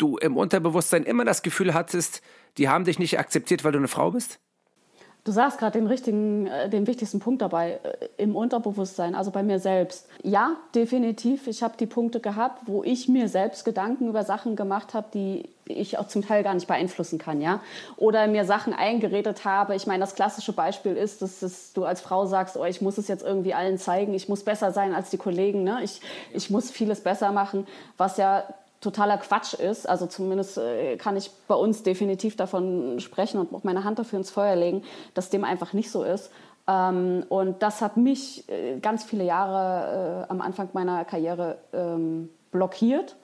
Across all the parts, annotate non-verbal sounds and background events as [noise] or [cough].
du im Unterbewusstsein immer das Gefühl hattest, die haben dich nicht akzeptiert, weil du eine Frau bist? Du sagst gerade den richtigen, äh, den wichtigsten Punkt dabei äh, im Unterbewusstsein, also bei mir selbst. Ja, definitiv. Ich habe die Punkte gehabt, wo ich mir selbst Gedanken über Sachen gemacht habe, die ich auch zum Teil gar nicht beeinflussen kann, ja. Oder mir Sachen eingeredet habe. Ich meine, das klassische Beispiel ist, dass, dass, du als Frau sagst, oh, ich muss es jetzt irgendwie allen zeigen, ich muss besser sein als die Kollegen, ne? ich, ich muss vieles besser machen, was ja totaler Quatsch ist. Also zumindest äh, kann ich bei uns definitiv davon sprechen und auch meine Hand dafür ins Feuer legen, dass dem einfach nicht so ist. Ähm, und das hat mich äh, ganz viele Jahre äh, am Anfang meiner Karriere ähm, blockiert.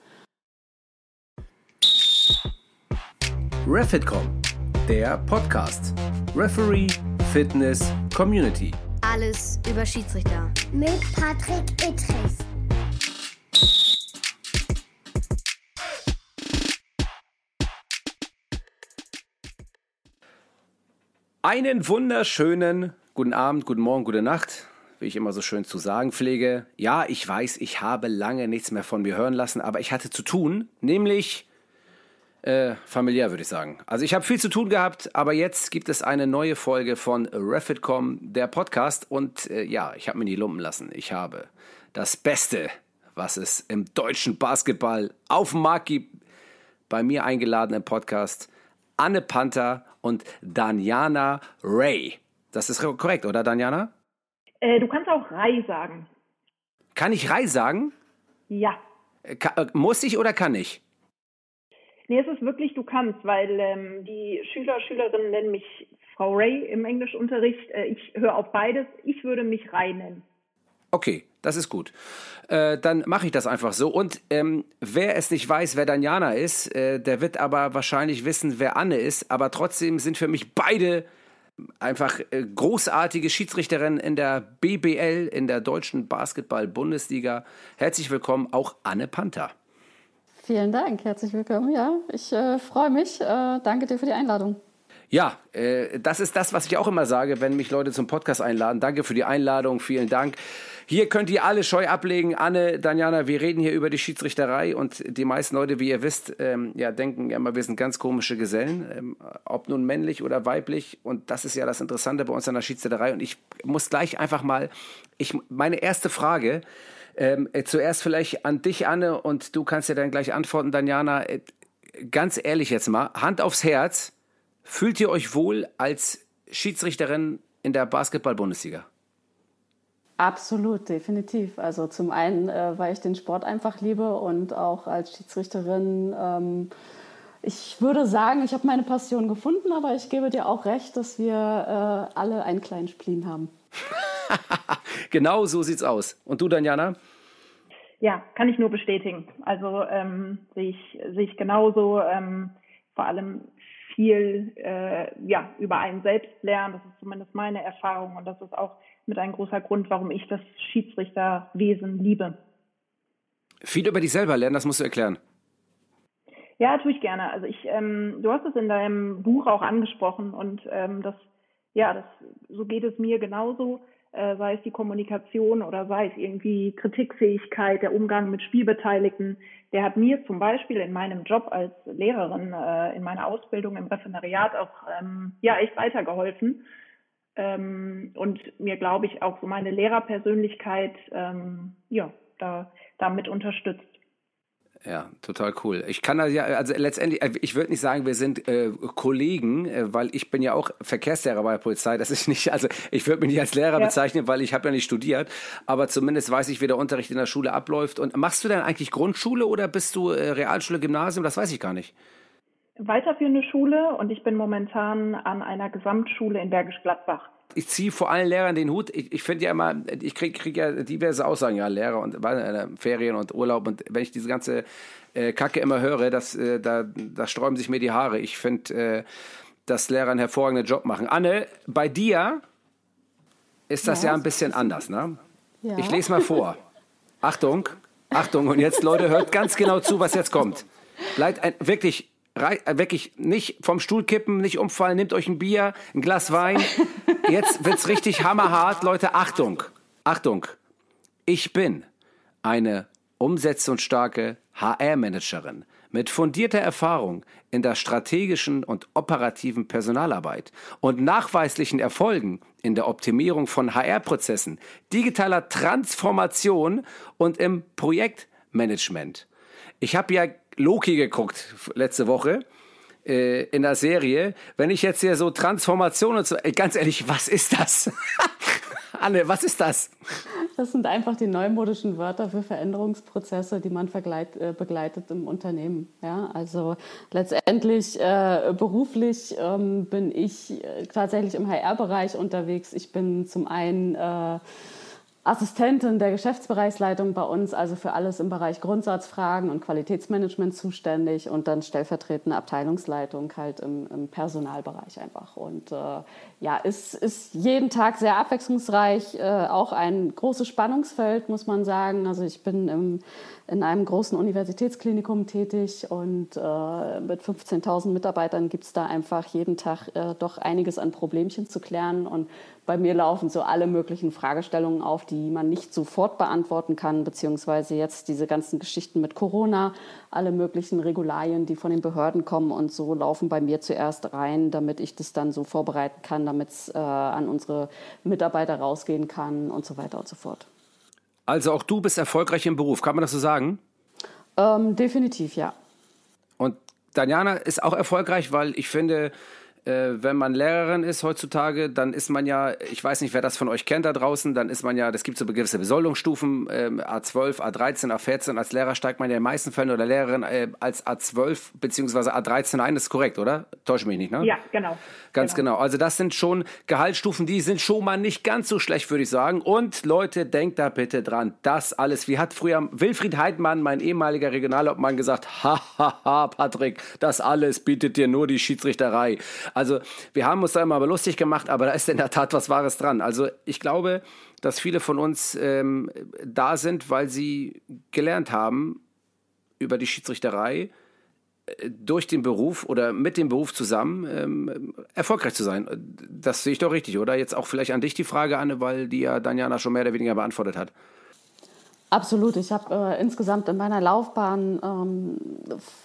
Refitcom, der Podcast. Referee, Fitness, Community. Alles über Schiedsrichter. Mit Patrick Ittrich. Einen wunderschönen guten Abend, guten Morgen, gute Nacht, wie ich immer so schön zu sagen pflege. Ja, ich weiß, ich habe lange nichts mehr von mir hören lassen, aber ich hatte zu tun, nämlich äh, familiär würde ich sagen. Also ich habe viel zu tun gehabt, aber jetzt gibt es eine neue Folge von Refitcom, der Podcast. Und äh, ja, ich habe mir die lumpen lassen. Ich habe das Beste, was es im deutschen Basketball auf dem Markt gibt, bei mir eingeladen im Podcast. Anne Panther und Daniana Ray. Das ist korrekt, oder Daniana? Äh, du kannst auch Ray sagen. Kann ich Ray sagen? Ja. Äh, ka äh, muss ich oder kann ich? Nee, es ist wirklich, du kannst, weil ähm, die Schüler, Schülerinnen nennen mich Frau Ray im Englischunterricht. Äh, ich höre auf beides. Ich würde mich Ray nennen. Okay, das ist gut. Äh, dann mache ich das einfach so. Und ähm, wer es nicht weiß, wer Daniana ist, äh, der wird aber wahrscheinlich wissen, wer Anne ist. Aber trotzdem sind für mich beide einfach äh, großartige Schiedsrichterinnen in der BBL, in der deutschen Basketball-Bundesliga. Herzlich willkommen, auch Anne Panther. Vielen Dank, herzlich willkommen. Ja, ich äh, freue mich. Äh, danke dir für die Einladung. Ja, äh, das ist das, was ich auch immer sage, wenn mich Leute zum Podcast einladen. Danke für die Einladung, vielen Dank. Hier könnt ihr alle Scheu ablegen. Anne, Daniana, wir reden hier über die Schiedsrichterei und die meisten Leute, wie ihr wisst, ähm, ja, denken ja immer, wir sind ganz komische Gesellen, ähm, ob nun männlich oder weiblich. Und das ist ja das Interessante bei uns an der Schiedsrichterei. Und ich muss gleich einfach mal, ich, meine erste Frage, ähm, äh, zuerst vielleicht an dich, Anne, und du kannst ja dann gleich antworten, Daniana. Äh, ganz ehrlich jetzt mal, Hand aufs Herz Fühlt ihr euch wohl als Schiedsrichterin in der Basketball-Bundesliga? Absolut, definitiv. Also zum einen, äh, weil ich den Sport einfach liebe und auch als Schiedsrichterin. Ähm, ich würde sagen, ich habe meine Passion gefunden, aber ich gebe dir auch recht, dass wir äh, alle einen kleinen Spleen haben. [laughs] genau so sieht's aus. Und du, Danjana? Ja, kann ich nur bestätigen. Also ähm, sehe ich, sehe ich genauso. Ähm, vor allem viel äh, ja, über einen selbst lernen. Das ist zumindest meine Erfahrung und das ist auch mit ein großer Grund, warum ich das Schiedsrichterwesen liebe. Viel über dich selber lernen, das musst du erklären. Ja, tue ich gerne. Also ich, ähm, du hast es in deinem Buch auch angesprochen und ähm, das, ja, das, so geht es mir genauso äh, sei es die Kommunikation oder sei es irgendwie Kritikfähigkeit, der Umgang mit Spielbeteiligten, der hat mir zum Beispiel in meinem Job als Lehrerin, äh, in meiner Ausbildung im Referendariat auch ähm, ja echt weitergeholfen. Ähm, und mir, glaube ich, auch so meine Lehrerpersönlichkeit ähm, ja, da, damit unterstützt. Ja, total cool. Ich kann also ja, also letztendlich, äh, ich würde nicht sagen, wir sind äh, Kollegen, äh, weil ich bin ja auch Verkehrslehrer bei der Polizei. Das ist nicht, also ich würde mich nicht als Lehrer ja. bezeichnen, weil ich habe ja nicht studiert. Aber zumindest weiß ich, wie der Unterricht in der Schule abläuft. Und machst du denn eigentlich Grundschule oder bist du äh, Realschule, Gymnasium? Das weiß ich gar nicht. Weiterführende Schule und ich bin momentan an einer Gesamtschule in Bergisch Gladbach ich ziehe vor allen Lehrern den Hut. Ich, ich finde ja immer, ich kriege krieg ja diverse Aussagen, ja, Lehrer und äh, Ferien und Urlaub. Und wenn ich diese ganze äh, Kacke immer höre, das, äh, da, da sträuben sich mir die Haare. Ich finde, äh, dass Lehrer einen hervorragenden Job machen. Anne, bei dir ist das ja, ja ein bisschen anders, ne? Ja. Ich lese mal vor. Achtung, Achtung, und jetzt, Leute, hört ganz genau zu, was jetzt kommt. Bleibt ein, wirklich wirklich nicht vom Stuhl kippen, nicht umfallen, nehmt euch ein Bier, ein Glas Wein. Jetzt wird's richtig hammerhart, Leute. Achtung, Achtung. Ich bin eine umsetzungsstarke HR-Managerin mit fundierter Erfahrung in der strategischen und operativen Personalarbeit und nachweislichen Erfolgen in der Optimierung von HR-Prozessen, digitaler Transformation und im Projektmanagement. Ich habe ja Loki geguckt letzte Woche äh, in der Serie. Wenn ich jetzt hier so Transformation und so, ey, ganz ehrlich, was ist das? [laughs] Anne, was ist das? Das sind einfach die neumodischen Wörter für Veränderungsprozesse, die man äh, begleitet im Unternehmen. Ja, also letztendlich äh, beruflich ähm, bin ich äh, tatsächlich im HR-Bereich unterwegs. Ich bin zum einen äh, Assistentin der Geschäftsbereichsleitung bei uns, also für alles im Bereich Grundsatzfragen und Qualitätsmanagement zuständig und dann stellvertretende Abteilungsleitung halt im, im Personalbereich einfach. Und äh, ja, ist, ist jeden Tag sehr abwechslungsreich, äh, auch ein großes Spannungsfeld, muss man sagen. Also ich bin im in einem großen Universitätsklinikum tätig und äh, mit 15.000 Mitarbeitern gibt es da einfach jeden Tag äh, doch einiges an Problemchen zu klären. Und bei mir laufen so alle möglichen Fragestellungen auf, die man nicht sofort beantworten kann, beziehungsweise jetzt diese ganzen Geschichten mit Corona, alle möglichen Regularien, die von den Behörden kommen und so laufen bei mir zuerst rein, damit ich das dann so vorbereiten kann, damit es äh, an unsere Mitarbeiter rausgehen kann und so weiter und so fort. Also auch du bist erfolgreich im Beruf, kann man das so sagen? Ähm, definitiv, ja. Und Daniana ist auch erfolgreich, weil ich finde, äh, wenn man Lehrerin ist heutzutage, dann ist man ja, ich weiß nicht, wer das von euch kennt da draußen, dann ist man ja, das gibt so gewisse Besoldungsstufen, äh, A12, A13, A14. Als Lehrer steigt man ja in den meisten Fällen oder Lehrerin äh, als A12 bzw. A13 ein. Das ist korrekt, oder? Täusche mich nicht, ne? Ja, genau. Ganz genau. genau. Also das sind schon Gehaltsstufen, die sind schon mal nicht ganz so schlecht, würde ich sagen. Und Leute, denkt da bitte dran, das alles, wie hat früher Wilfried Heidmann, mein ehemaliger Regionalobmann, gesagt, [laughs] hahaha, Patrick, das alles bietet dir nur die Schiedsrichterei. Also wir haben uns da immer aber lustig gemacht, aber da ist in der Tat was Wahres dran. Also ich glaube, dass viele von uns ähm, da sind, weil sie gelernt haben über die Schiedsrichterei, äh, durch den Beruf oder mit dem Beruf zusammen ähm, erfolgreich zu sein. Das sehe ich doch richtig, oder? Jetzt auch vielleicht an dich die Frage, Anne, weil die ja Daniana schon mehr oder weniger beantwortet hat. Absolut. Ich habe äh, insgesamt in meiner Laufbahn ähm,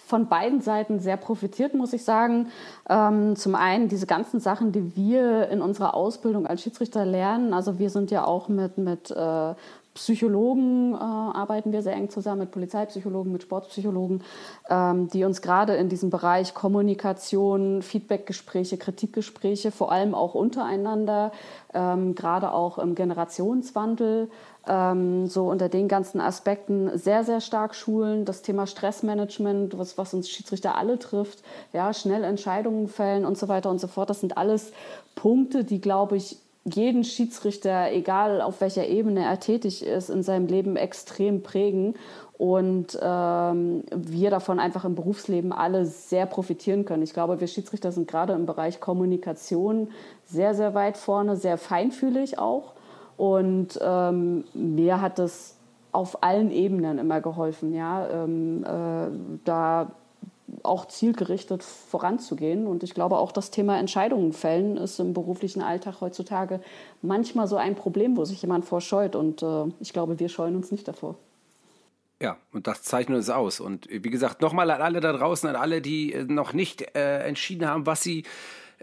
von beiden Seiten sehr profitiert, muss ich sagen. Ähm, zum einen diese ganzen Sachen, die wir in unserer Ausbildung als Schiedsrichter lernen. Also wir sind ja auch mit, mit äh, Psychologen äh, arbeiten wir sehr eng zusammen, mit Polizeipsychologen, mit Sportpsychologen, ähm, die uns gerade in diesem Bereich Kommunikation, Feedbackgespräche, Kritikgespräche, vor allem auch untereinander, ähm, gerade auch im Generationswandel, ähm, so unter den ganzen Aspekten sehr, sehr stark schulen. Das Thema Stressmanagement, was, was uns Schiedsrichter alle trifft, ja, schnell Entscheidungen fällen und so weiter und so fort. Das sind alles Punkte, die, glaube ich, jeden Schiedsrichter, egal auf welcher Ebene er tätig ist, in seinem Leben extrem prägen und ähm, wir davon einfach im Berufsleben alle sehr profitieren können. Ich glaube, wir Schiedsrichter sind gerade im Bereich Kommunikation sehr, sehr weit vorne, sehr feinfühlig auch. Und ähm, mir hat es auf allen Ebenen immer geholfen, ja, ähm, äh, da auch zielgerichtet voranzugehen. Und ich glaube auch das Thema Entscheidungen fällen ist im beruflichen Alltag heutzutage manchmal so ein Problem, wo sich jemand vorscheut. Und äh, ich glaube, wir scheuen uns nicht davor. Ja, und das zeichnet uns aus. Und wie gesagt, nochmal an alle da draußen, an alle, die noch nicht äh, entschieden haben, was sie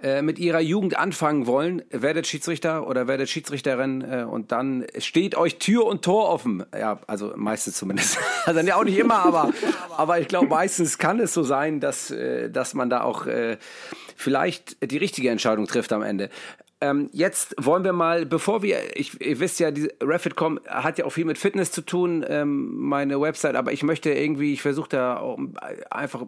äh, mit ihrer Jugend anfangen wollen, werdet Schiedsrichter oder werdet Schiedsrichterin äh, und dann steht euch Tür und Tor offen. Ja, also meistens zumindest. [laughs] Also ja auch nicht immer, aber, aber ich glaube, meistens kann es so sein, dass, äh, dass man da auch äh, vielleicht die richtige Entscheidung trifft am Ende. Ähm, jetzt wollen wir mal, bevor wir, ich, ihr wisst ja, die Refitcom hat ja auch viel mit Fitness zu tun, ähm, meine Website, aber ich möchte irgendwie, ich versuche da auch einfach,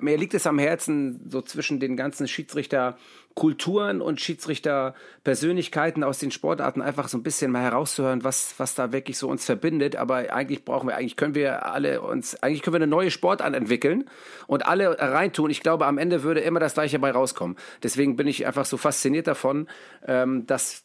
mir liegt es am Herzen, so zwischen den ganzen Schiedsrichter Kulturen und Schiedsrichterpersönlichkeiten aus den Sportarten einfach so ein bisschen mal herauszuhören, was, was da wirklich so uns verbindet. Aber eigentlich brauchen wir, eigentlich können wir alle uns, eigentlich können wir eine neue Sportart entwickeln und alle reintun. Ich glaube, am Ende würde immer das Gleiche bei rauskommen. Deswegen bin ich einfach so fasziniert davon, ähm, dass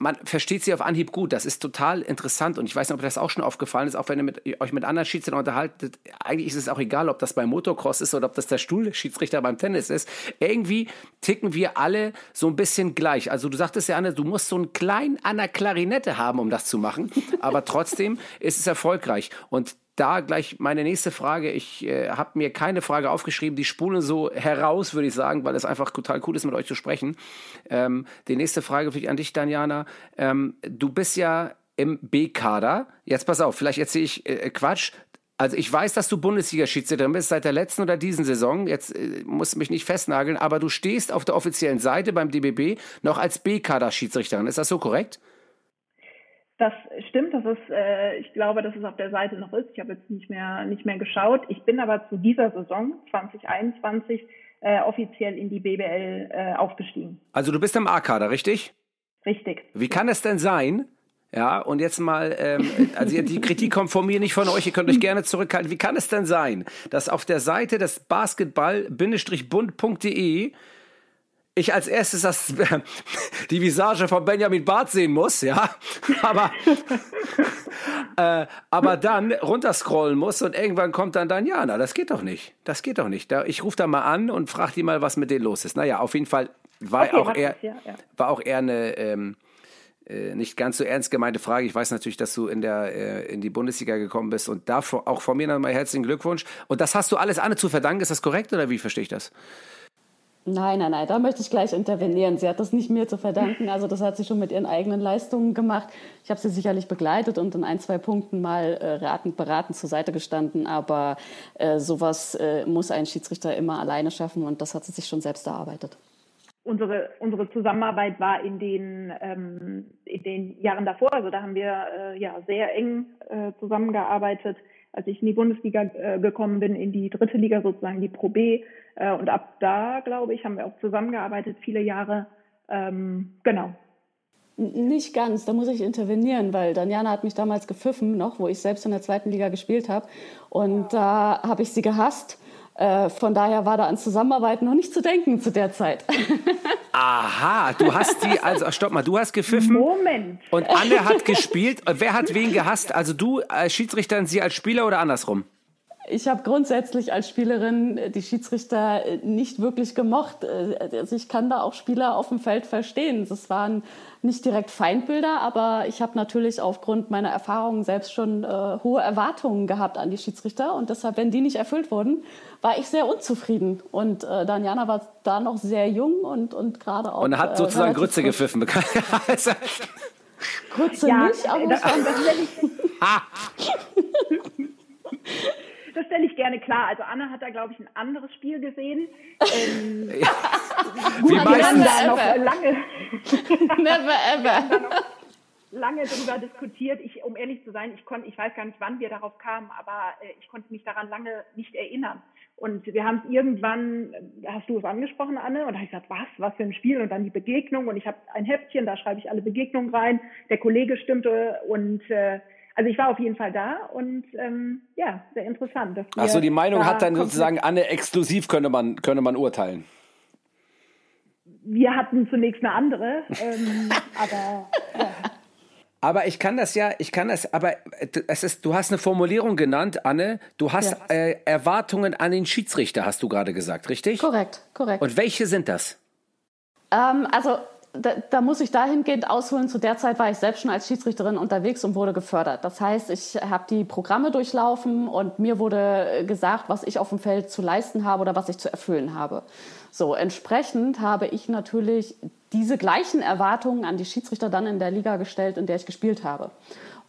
man versteht sie auf Anhieb gut. Das ist total interessant und ich weiß nicht, ob das auch schon aufgefallen ist, auch wenn ihr mit, euch mit anderen Schiedsrichtern unterhaltet. Eigentlich ist es auch egal, ob das beim Motocross ist oder ob das der Stuhlschiedsrichter beim Tennis ist. Irgendwie ticken wir alle so ein bisschen gleich. Also du sagtest ja, Anne, du musst so einen kleinen an der Klarinette haben, um das zu machen, aber trotzdem ist es erfolgreich und da gleich meine nächste Frage. Ich äh, habe mir keine Frage aufgeschrieben, die spulen so heraus, würde ich sagen, weil es einfach total cool ist, mit euch zu sprechen. Ähm, die nächste Frage für an dich, Daniana. Ähm, du bist ja im B-Kader. Jetzt pass auf, vielleicht erzähle ich äh, Quatsch. Also ich weiß, dass du Bundesliga-Schiedsrichterin bist seit der letzten oder diesen Saison. Jetzt äh, musst mich nicht festnageln, aber du stehst auf der offiziellen Seite beim DBB noch als B-Kader-Schiedsrichterin. Ist das so korrekt? Das stimmt, das ist, äh, ich glaube, dass es auf der Seite noch ist. Ich habe jetzt nicht mehr, nicht mehr geschaut. Ich bin aber zu dieser Saison 2021 äh, offiziell in die BBL äh, aufgestiegen. Also du bist im A-Kader, richtig? Richtig. Wie kann es denn sein, ja, und jetzt mal, ähm, also die Kritik kommt von mir, nicht von euch, ihr könnt euch gerne zurückhalten. Wie kann es denn sein, dass auf der Seite des Basketball-bund.de ich als erstes das, [laughs] die Visage von Benjamin Barth sehen muss, ja, [laughs] aber, äh, aber dann runterscrollen muss und irgendwann kommt dann Daniana. Das geht doch nicht. Das geht doch nicht. ich rufe da mal an und frage die mal, was mit denen los ist. Naja, auf jeden Fall war okay, auch eher, ja, ja. war auch eher eine, ähm, äh, nicht ganz so ernst gemeinte Frage. Ich weiß natürlich, dass du in, der, äh, in die Bundesliga gekommen bist und davor auch von mir nochmal herzlichen Glückwunsch. Und das hast du alles Anne zu verdanken. Ist das korrekt oder wie verstehe ich das? Nein, nein, nein, da möchte ich gleich intervenieren. Sie hat das nicht mir zu verdanken. Also das hat sie schon mit ihren eigenen Leistungen gemacht. Ich habe sie sicherlich begleitet und in ein, zwei Punkten mal äh, ratend, beratend zur Seite gestanden. Aber äh, sowas äh, muss ein Schiedsrichter immer alleine schaffen und das hat sie sich schon selbst erarbeitet unsere, unsere Zusammenarbeit war in den, ähm, in den Jahren davor. Also da haben wir äh, ja sehr eng äh, zusammengearbeitet, als ich in die Bundesliga äh, gekommen bin, in die dritte Liga sozusagen, die Pro B. Äh, und ab da, glaube ich, haben wir auch zusammengearbeitet, viele Jahre. Ähm, genau. Nicht ganz, da muss ich intervenieren, weil Daniana hat mich damals gepfiffen, noch, wo ich selbst in der zweiten Liga gespielt habe. Und da habe ich sie gehasst äh, von daher war da an Zusammenarbeit noch nicht zu denken zu der Zeit. [laughs] Aha, du hast die, also stopp mal, du hast gepfiffen. Moment. Und Anne hat gespielt. Wer hat wen gehasst? Also du als Schiedsrichterin, sie als Spieler oder andersrum? Ich habe grundsätzlich als Spielerin die Schiedsrichter nicht wirklich gemocht. Also ich kann da auch Spieler auf dem Feld verstehen. Das waren nicht direkt Feindbilder, aber ich habe natürlich aufgrund meiner Erfahrungen selbst schon äh, hohe Erwartungen gehabt an die Schiedsrichter und deshalb, wenn die nicht erfüllt wurden, war ich sehr unzufrieden. Und äh, Daniana war da noch sehr jung und, und gerade auch. Und hat äh, sozusagen äh, Grütze gepfiffen. [laughs] Grütze ja, nicht, aber das, [laughs] das, [laughs] das stelle ich gerne klar. Also Anna hat da, glaube ich, ein anderes Spiel gesehen. [laughs] Ähm, ja. Wie meistens. [laughs] Da noch lange. Never ever. lange darüber diskutiert. Ich, um ehrlich zu sein, ich konnte, ich weiß gar nicht, wann wir darauf kamen, aber äh, ich konnte mich daran lange nicht erinnern. Und wir haben es irgendwann, hast du es angesprochen, Anne? Und da habe ich gesagt, was, was für ein Spiel? Und dann die Begegnung. Und ich habe ein Heftchen, da schreibe ich alle Begegnungen rein. Der Kollege stimmte und äh, also ich war auf jeden Fall da und ähm, ja, sehr interessant. Achso, die Meinung hat dann sozusagen Anne exklusiv, könnte man, könnte man urteilen. Wir hatten zunächst eine andere, ähm, [laughs] aber ja. Aber ich kann das ja, ich kann das, aber es ist, du hast eine Formulierung genannt, Anne. Du hast ja. äh, Erwartungen an den Schiedsrichter, hast du gerade gesagt, richtig? Korrekt, korrekt. Und welche sind das? Ähm, also da, da, muss ich dahingehend ausholen. Zu der Zeit war ich selbst schon als Schiedsrichterin unterwegs und wurde gefördert. Das heißt, ich habe die Programme durchlaufen und mir wurde gesagt, was ich auf dem Feld zu leisten habe oder was ich zu erfüllen habe. So, entsprechend habe ich natürlich diese gleichen Erwartungen an die Schiedsrichter dann in der Liga gestellt, in der ich gespielt habe.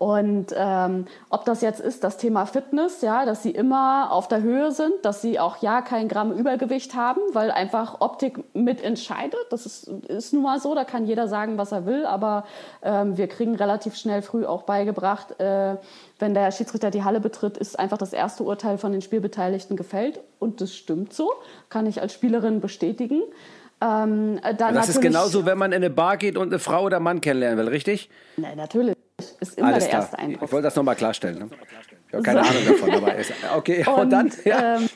Und ähm, ob das jetzt ist das Thema Fitness, ja, dass sie immer auf der Höhe sind, dass sie auch ja kein Gramm Übergewicht haben, weil einfach Optik mit entscheidet. Das ist, ist nun mal so, da kann jeder sagen, was er will, aber ähm, wir kriegen relativ schnell früh auch beigebracht, äh, wenn der Schiedsrichter die Halle betritt, ist einfach das erste Urteil von den Spielbeteiligten gefällt. Und das stimmt so, kann ich als Spielerin bestätigen. Ähm, das ist genauso, wenn man in eine Bar geht und eine Frau oder Mann kennenlernen will, richtig? Nein, natürlich ist immer Alles der erste klar. Eindruck. Ich wollte das nochmal klarstellen. Ne? Ich habe keine so. Ahnung davon, aber ist, okay. Und, [laughs] und dann? Ja. Ähm,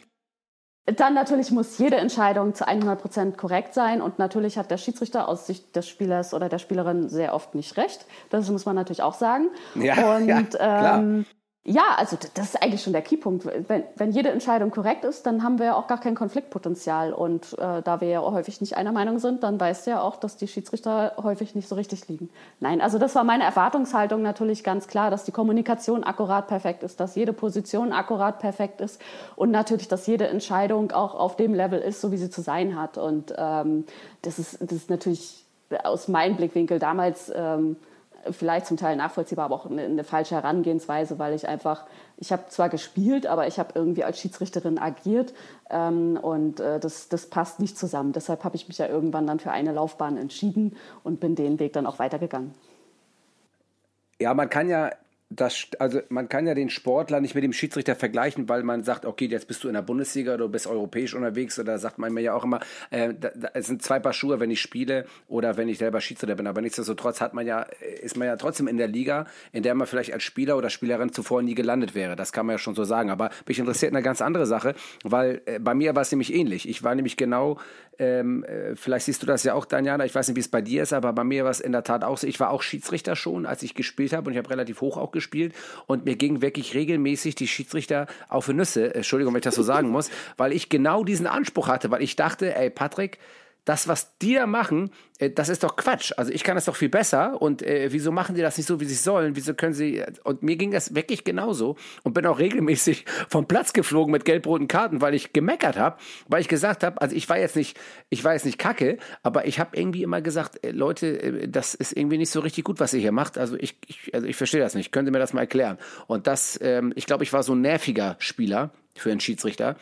dann natürlich muss jede Entscheidung zu 100 Prozent korrekt sein und natürlich hat der Schiedsrichter aus Sicht des Spielers oder der Spielerin sehr oft nicht recht. Das muss man natürlich auch sagen. Ja, [laughs] und ja, ähm, Ja, also das ist eigentlich schon der Keypunkt. Wenn, wenn jede Entscheidung korrekt ist, dann haben wir auch gar kein Konfliktpotenzial. Und äh, da wir ja auch häufig nicht einer Meinung sind, dann weißt du ja auch, dass die Schiedsrichter häufig nicht so richtig liegen. Nein, also das war meine Erwartungshaltung natürlich ganz klar, dass die Kommunikation akkurat perfekt ist, dass jede Position akkurat perfekt ist und natürlich, dass jede Entscheidung auch auf dem Level ist, so wie sie zu sein hat. Und ähm, das, ist, das ist natürlich aus meinem Blickwinkel damals... Ähm, vielleicht zum Teil nachvollziehbar, aber auch eine, eine falsche Herangehensweise, weil ich einfach, ich habe zwar gespielt, aber ich habe irgendwie als Schiedsrichterin agiert ähm, und äh, das, das passt nicht zusammen. Deshalb habe ich mich ja irgendwann dann für eine Laufbahn entschieden und bin den Weg dann auch weitergegangen. Ja, man kann ja das, also man kann ja den Sportler nicht mit dem Schiedsrichter vergleichen, weil man sagt, okay, jetzt bist du in der Bundesliga, du bist europäisch unterwegs oder sagt man mir ja auch immer, äh, da, da, es sind zwei Paar Schuhe, wenn ich spiele oder wenn ich selber Schiedsrichter bin. Aber nichtsdestotrotz hat man ja, ist man ja trotzdem in der Liga, in der man vielleicht als Spieler oder Spielerin zuvor nie gelandet wäre. Das kann man ja schon so sagen. Aber mich interessiert eine ganz andere Sache, weil äh, bei mir war es nämlich ähnlich. Ich war nämlich genau, ähm, äh, vielleicht siehst du das ja auch, Daniela, ich weiß nicht, wie es bei dir ist, aber bei mir war es in der Tat auch so. Ich war auch Schiedsrichter schon, als ich gespielt habe und ich habe relativ hoch auch gespielt und mir ging wirklich regelmäßig die Schiedsrichter auf Nüsse, Entschuldigung, wenn ich das so sagen muss, weil ich genau diesen Anspruch hatte, weil ich dachte, ey Patrick, das, was die da machen, äh, das ist doch Quatsch. Also ich kann das doch viel besser. Und äh, wieso machen die das nicht so, wie sie sollen? Wieso können sie. Und mir ging das wirklich genauso. Und bin auch regelmäßig [laughs] vom Platz geflogen mit gelb-roten Karten, weil ich gemeckert habe, weil ich gesagt habe, also ich war jetzt nicht, ich war jetzt nicht kacke, aber ich habe irgendwie immer gesagt, äh, Leute, äh, das ist irgendwie nicht so richtig gut, was ihr hier macht. Also ich, ich also ich verstehe das nicht. Könnt ihr mir das mal erklären? Und das, ähm, ich glaube, ich war so ein nerviger Spieler für einen Schiedsrichter.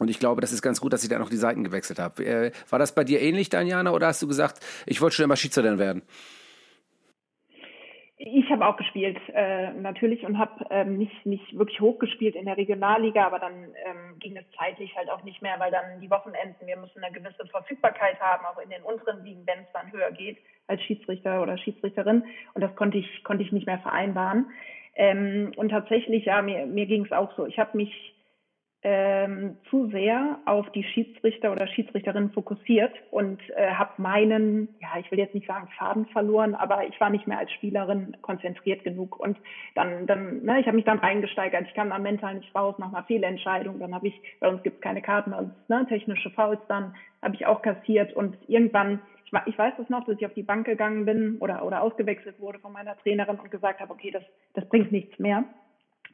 Und ich glaube, das ist ganz gut, dass ich da noch die Seiten gewechselt habe. Äh, war das bei dir ähnlich, Daniana, oder hast du gesagt, ich wollte schon immer Schiedsrichter werden? Ich habe auch gespielt, äh, natürlich, und habe ähm, nicht, nicht wirklich hochgespielt in der Regionalliga, aber dann ähm, ging es zeitlich halt auch nicht mehr, weil dann die Wochenenden, wir müssen eine gewisse Verfügbarkeit haben, auch in den unteren Ligen, wenn es dann höher geht als Schiedsrichter oder Schiedsrichterin. Und das konnte ich, konnte ich nicht mehr vereinbaren. Ähm, und tatsächlich, ja, mir, mir ging es auch so. Ich habe mich ähm, zu sehr auf die Schiedsrichter oder Schiedsrichterin fokussiert und äh, habe meinen, ja, ich will jetzt nicht sagen Faden verloren, aber ich war nicht mehr als Spielerin konzentriert genug und dann, dann, ne, ich habe mich dann reingesteigert, ich kam dann mental nicht raus nach einer Fehlentscheidung, dann habe ich, bei uns gibt es keine Karten, also ne, technische Fouls, dann habe ich auch kassiert und irgendwann ich, ich weiß es noch, dass ich auf die Bank gegangen bin oder, oder ausgewechselt wurde von meiner Trainerin und gesagt habe, okay, das, das bringt nichts mehr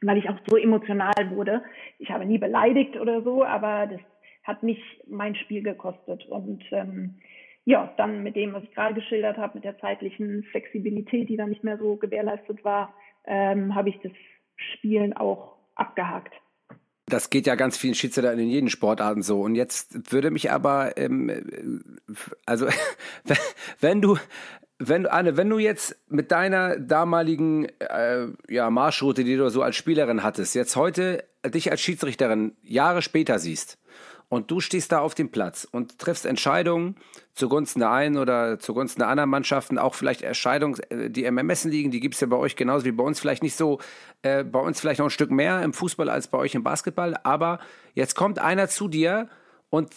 weil ich auch so emotional wurde. Ich habe nie beleidigt oder so, aber das hat mich mein Spiel gekostet. Und ähm, ja, dann mit dem, was ich gerade geschildert habe, mit der zeitlichen Flexibilität, die dann nicht mehr so gewährleistet war, ähm, habe ich das Spielen auch abgehakt. Das geht ja ganz vielen Schiedsrichtern in jeden Sportarten so. Und jetzt würde mich aber, ähm, also [laughs] wenn du wenn, Anne, wenn du jetzt mit deiner damaligen äh, ja, Marschroute, die du so als Spielerin hattest, jetzt heute dich als Schiedsrichterin Jahre später siehst und du stehst da auf dem Platz und triffst Entscheidungen zugunsten der einen oder zugunsten der anderen Mannschaften, auch vielleicht Entscheidungen, äh, die im Ermessen liegen, die gibt es ja bei euch genauso wie bei uns, vielleicht nicht so, äh, bei uns vielleicht noch ein Stück mehr im Fußball als bei euch im Basketball, aber jetzt kommt einer zu dir und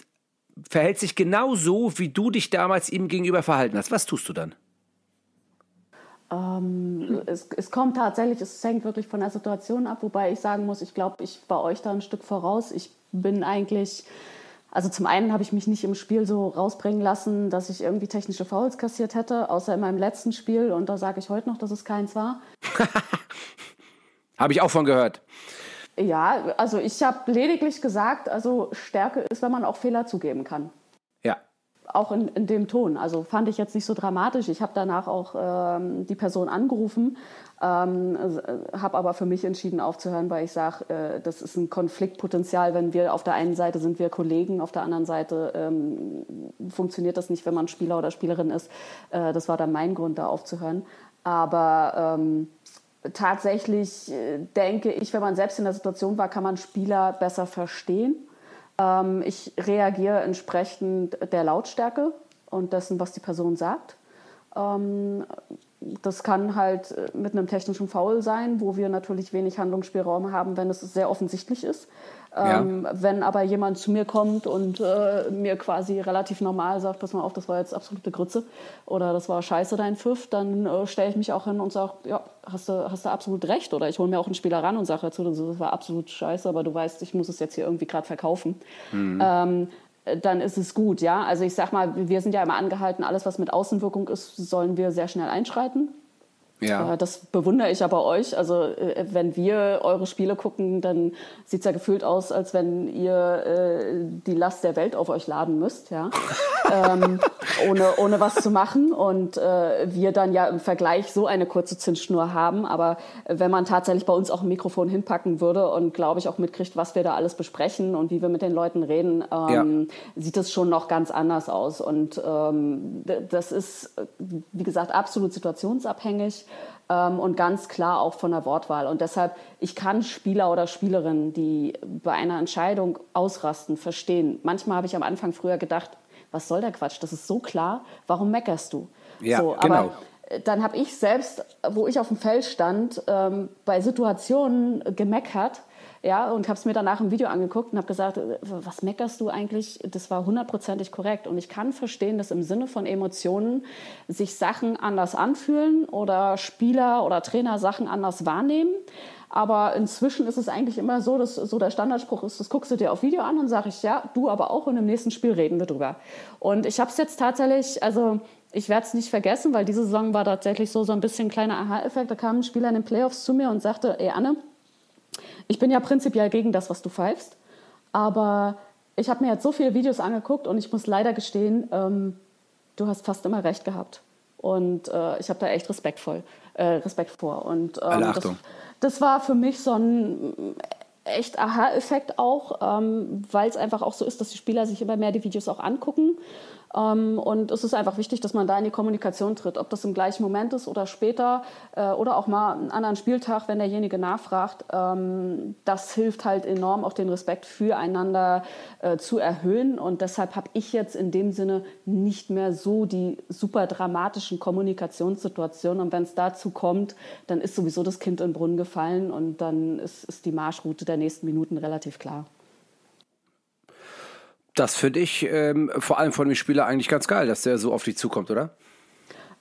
verhält sich genau so, wie du dich damals ihm gegenüber verhalten hast. Was tust du dann? Ähm, es, es, kommt tatsächlich, es hängt wirklich von der Situation ab, wobei ich sagen muss, ich glaube, ich war euch da ein Stück voraus. Ich bin eigentlich, also zum einen habe ich mich nicht im Spiel so rausbringen lassen, dass ich irgendwie technische Fouls kassiert hätte, außer in meinem letzten Spiel und da sage ich heute noch, dass es keins war. [laughs] habe ich auch von gehört. Ja, also ich habe lediglich gesagt, also Stärke ist, wenn man auch Fehler zugeben kann auch in, in dem Ton. Also fand ich jetzt nicht so dramatisch. Ich habe danach auch ähm, die Person angerufen, ähm, habe aber für mich entschieden aufzuhören, weil ich sage, äh, das ist ein Konfliktpotenzial, wenn wir auf der einen Seite sind wir Kollegen, auf der anderen Seite ähm, funktioniert das nicht, wenn man Spieler oder Spielerin ist. Äh, das war dann mein Grund, da aufzuhören. Aber ähm, tatsächlich äh, denke ich, wenn man selbst in der Situation war, kann man Spieler besser verstehen ähm, ich reagiere entsprechend der Lautstärke und dessen, was die Person sagt. Ähm, das kann halt äh, mit einem technischen Foul sein, wo wir natürlich wenig Handlungsspielraum haben, wenn es sehr offensichtlich ist. Ähm, ja. Wenn aber jemand zu mir kommt und äh, mir quasi relativ normal sagt, pass mal auf, das war jetzt absolute Grütze oder das war scheiße dein Pfiff, dann äh, stelle ich mich auch hin und sage, ja, hast du, hast du absolut recht. Oder ich hole mir auch einen Spieler ran und sage dazu, das war absolut scheiße, aber du weißt, ich muss es jetzt hier irgendwie gerade verkaufen. Mhm. Ähm, dann ist es gut, ja. Also ich sag mal, wir sind ja immer angehalten, alles, was mit Außenwirkung ist, sollen wir sehr schnell einschreiten. Ja. Äh, das bewundere ich aber euch. Also äh, wenn wir eure Spiele gucken, dann sieht es ja gefühlt aus, als wenn ihr äh, die Last der Welt auf euch laden müsst, ja. [laughs] ähm, ohne, ohne was zu machen. Und äh, wir dann ja im Vergleich so eine kurze Zinsschnur haben. Aber wenn man tatsächlich bei uns auch ein Mikrofon hinpacken würde und glaube ich auch mitkriegt, was wir da alles besprechen und wie wir mit den Leuten reden, ähm, ja. sieht es schon noch ganz anders aus. Und ähm, das ist, wie gesagt, absolut situationsabhängig ähm, und ganz klar auch von der Wortwahl. Und deshalb, ich kann Spieler oder Spielerinnen, die bei einer Entscheidung ausrasten, verstehen. Manchmal habe ich am Anfang früher gedacht, was soll der Quatsch? Das ist so klar. Warum meckerst du? Ja, so, genau. Aber dann habe ich selbst, wo ich auf dem Feld stand, ähm, bei Situationen gemeckert, ja, und habe es mir danach im Video angeguckt und habe gesagt, äh, was meckerst du eigentlich? Das war hundertprozentig korrekt. Und ich kann verstehen, dass im Sinne von Emotionen sich Sachen anders anfühlen oder Spieler oder Trainer Sachen anders wahrnehmen. Aber inzwischen ist es eigentlich immer so, dass so der Standardspruch ist, das guckst du dir auf Video an und sage ich, ja, du aber auch und im nächsten Spiel reden wir drüber. Und ich habe es jetzt tatsächlich, also ich werde es nicht vergessen, weil diese Saison war tatsächlich so, so ein bisschen ein kleiner Aha-Effekt. Da kam ein Spieler in den Playoffs zu mir und sagte, ey Anne, ich bin ja prinzipiell gegen das, was du pfeifst, aber ich habe mir jetzt so viele Videos angeguckt und ich muss leider gestehen, ähm, du hast fast immer recht gehabt. Und äh, ich habe da echt respektvoll, äh, Respekt vor. Und ähm, das, das, war für mich so ein echt Aha-Effekt auch, ähm, weil es einfach auch so ist, dass die Spieler sich immer mehr die Videos auch angucken und es ist einfach wichtig, dass man da in die Kommunikation tritt, ob das im gleichen Moment ist oder später äh, oder auch mal einen anderen Spieltag, wenn derjenige nachfragt. Ähm, das hilft halt enorm, auch den Respekt füreinander äh, zu erhöhen. Und deshalb habe ich jetzt in dem Sinne nicht mehr so die super dramatischen Kommunikationssituationen. Und wenn es dazu kommt, dann ist sowieso das Kind in den Brunnen gefallen und dann ist, ist die Marschroute der nächsten Minuten relativ klar. Das finde ich ähm, vor allem von dem Spieler eigentlich ganz geil, dass der so auf dich zukommt, oder?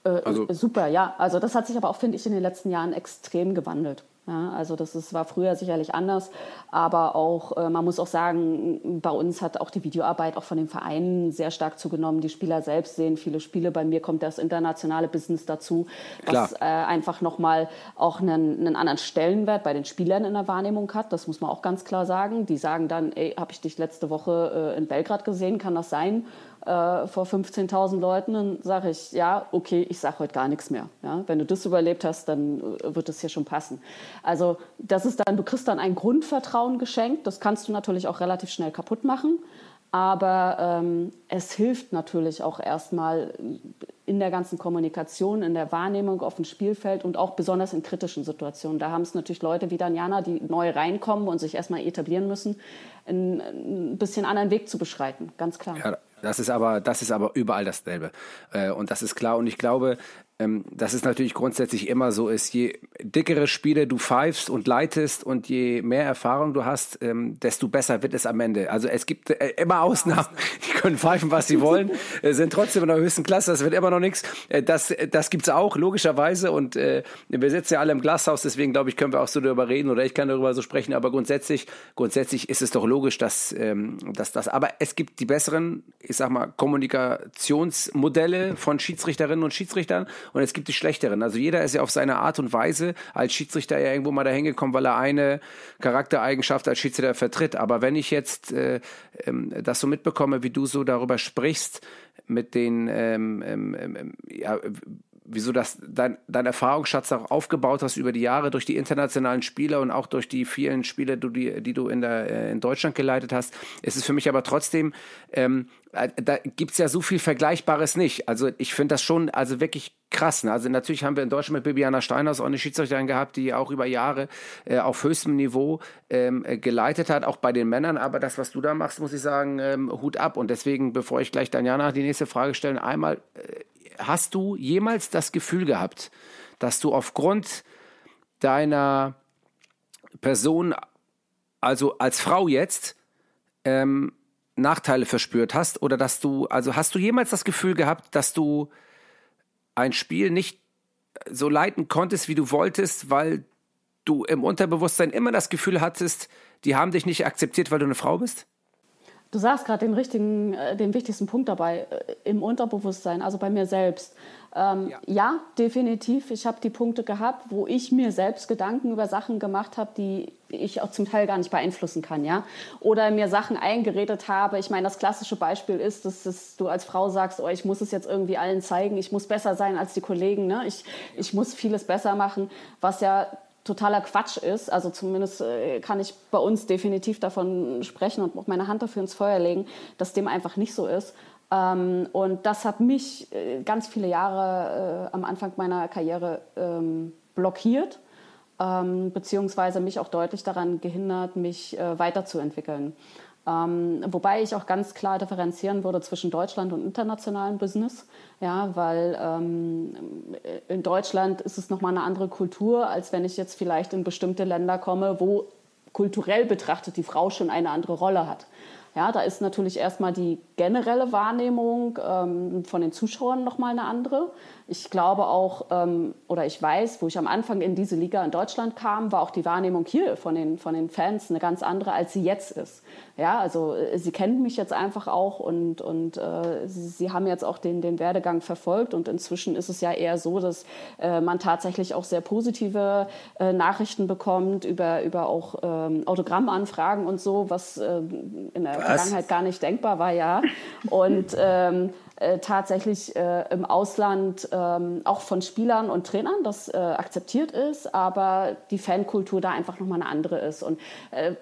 Äh, also. Super, ja. Also das hat sich aber auch, finde ich, in den letzten Jahren extrem gewandelt. Ja, also das ist, war früher sicherlich anders, aber auch, äh, man muss auch sagen, bei uns hat auch die Videoarbeit auch von den Vereinen sehr stark zugenommen. Die Spieler selbst sehen viele Spiele. Bei mir kommt das internationale Business dazu, was äh, einfach nochmal auch einen, einen anderen Stellenwert bei den Spielern in der Wahrnehmung hat. Das muss man auch ganz klar sagen. Die sagen dann, ey, habe ich dich letzte Woche äh, in Belgrad gesehen, kann das sein? Äh, vor 15.000 Leuten, dann sage ich, ja, okay, ich sage heute gar nichts mehr. Ja? Wenn du das überlebt hast, dann äh, wird es hier schon passen. Also das ist dann, du kriegst dann ein Grundvertrauen geschenkt, das kannst du natürlich auch relativ schnell kaputt machen. Aber ähm, es hilft natürlich auch erstmal in der ganzen Kommunikation, in der Wahrnehmung auf dem Spielfeld und auch besonders in kritischen Situationen. Da haben es natürlich Leute wie Daniana, die neu reinkommen und sich erstmal etablieren müssen, einen, ein bisschen anderen Weg zu beschreiten, ganz klar. Ja, das ist aber, das ist aber überall dasselbe. Äh, und das ist klar. Und ich glaube, ähm, dass es natürlich grundsätzlich immer so ist, je dickere Spiele du pfeifst und leitest und je mehr Erfahrung du hast, ähm, desto besser wird es am Ende. Also es gibt äh, immer Ausnahmen, die können pfeifen, was sie wollen, [laughs] äh, sind trotzdem in der höchsten Klasse, das wird immer noch nichts. Äh, das das gibt's auch, logischerweise. Und äh, wir sitzen ja alle im Glashaus, deswegen glaube ich, können wir auch so darüber reden oder ich kann darüber so sprechen. Aber grundsätzlich, grundsätzlich ist es doch logisch, dass, ähm, dass das. Aber es gibt die besseren, ich sag mal, Kommunikationsmodelle von Schiedsrichterinnen und Schiedsrichtern und es gibt die schlechteren. Also jeder ist ja auf seine Art und Weise als Schiedsrichter ja irgendwo mal dahin gekommen, weil er eine Charaktereigenschaft als Schiedsrichter vertritt. Aber wenn ich jetzt äh, ähm, das so mitbekomme, wie du so darüber sprichst, mit den ähm, ähm, ähm ja, wieso das dein, dein Erfahrungsschatz auch aufgebaut hast über die Jahre durch die internationalen Spiele und auch durch die vielen Spiele, die, die du in, der, äh, in Deutschland geleitet hast. Es ist für mich aber trotzdem, ähm, äh, da gibt's ja so viel Vergleichbares nicht. Also ich finde das schon also wirklich krass. Ne? Also natürlich haben wir in Deutschland mit Bibiana Steinhaus auch eine Schiedsrichterin gehabt, die auch über Jahre äh, auf höchstem Niveau ähm, äh, geleitet hat, auch bei den Männern. Aber das, was du da machst, muss ich sagen, ähm, Hut ab. Und deswegen, bevor ich gleich Daniana die nächste Frage stelle, einmal äh, hast du jemals das Gefühl gehabt, dass du aufgrund deiner Person, also als Frau jetzt, ähm, Nachteile verspürt hast? Oder dass du, also hast du jemals das Gefühl gehabt, dass du ein Spiel nicht so leiten konntest, wie du wolltest, weil du im Unterbewusstsein immer das Gefühl hattest, die haben dich nicht akzeptiert, weil du eine Frau bist? Du sagst gerade den richtigen, äh, den wichtigsten Punkt dabei äh, im Unterbewusstsein, also bei mir selbst. Ähm, ja. ja. definitiv. Ich habe die Punkte gehabt, wo ich mir selbst Gedanken über Sachen gemacht habe, die ich auch zum Teil gar nicht beeinflussen kann, ja. Oder mir Sachen eingeredet habe. Ich meine, das klassische Beispiel ist, dass, dass, du als Frau sagst, oh, ich muss es jetzt irgendwie allen zeigen, ich muss besser sein als die Kollegen, ne? ich, ich muss vieles besser machen, was ja totaler Quatsch ist. Also zumindest äh, kann ich bei uns definitiv davon sprechen und auch meine Hand dafür ins Feuer legen, dass dem einfach nicht so ist. Ähm, und das hat mich äh, ganz viele Jahre äh, am Anfang meiner Karriere ähm, blockiert, ähm, beziehungsweise mich auch deutlich daran gehindert, mich weiterzuentwickeln. Ähm, wobei ich auch ganz klar differenzieren würde zwischen Deutschland und internationalem Business. Ja, weil ähm, in Deutschland ist es nochmal eine andere Kultur, als wenn ich jetzt vielleicht in bestimmte Länder komme, wo kulturell betrachtet die Frau schon eine andere Rolle hat. Ja, da ist natürlich erstmal die generelle Wahrnehmung ähm, von den Zuschauern nochmal eine andere. Ich glaube auch, ähm, oder ich weiß, wo ich am Anfang in diese Liga in Deutschland kam, war auch die Wahrnehmung hier von den, von den Fans eine ganz andere, als sie jetzt ist. Ja, also äh, sie kennen mich jetzt einfach auch und, und äh, sie, sie, haben jetzt auch den, den Werdegang verfolgt und inzwischen ist es ja eher so, dass äh, man tatsächlich auch sehr positive äh, Nachrichten bekommt über, über auch ähm, Autogrammanfragen und so, was äh, in der was? Vergangenheit gar nicht denkbar war, ja. Und ähm, äh, tatsächlich äh, im Ausland ähm, auch von Spielern und Trainern das äh, akzeptiert ist, aber die Fankultur da einfach nochmal eine andere ist. Und äh,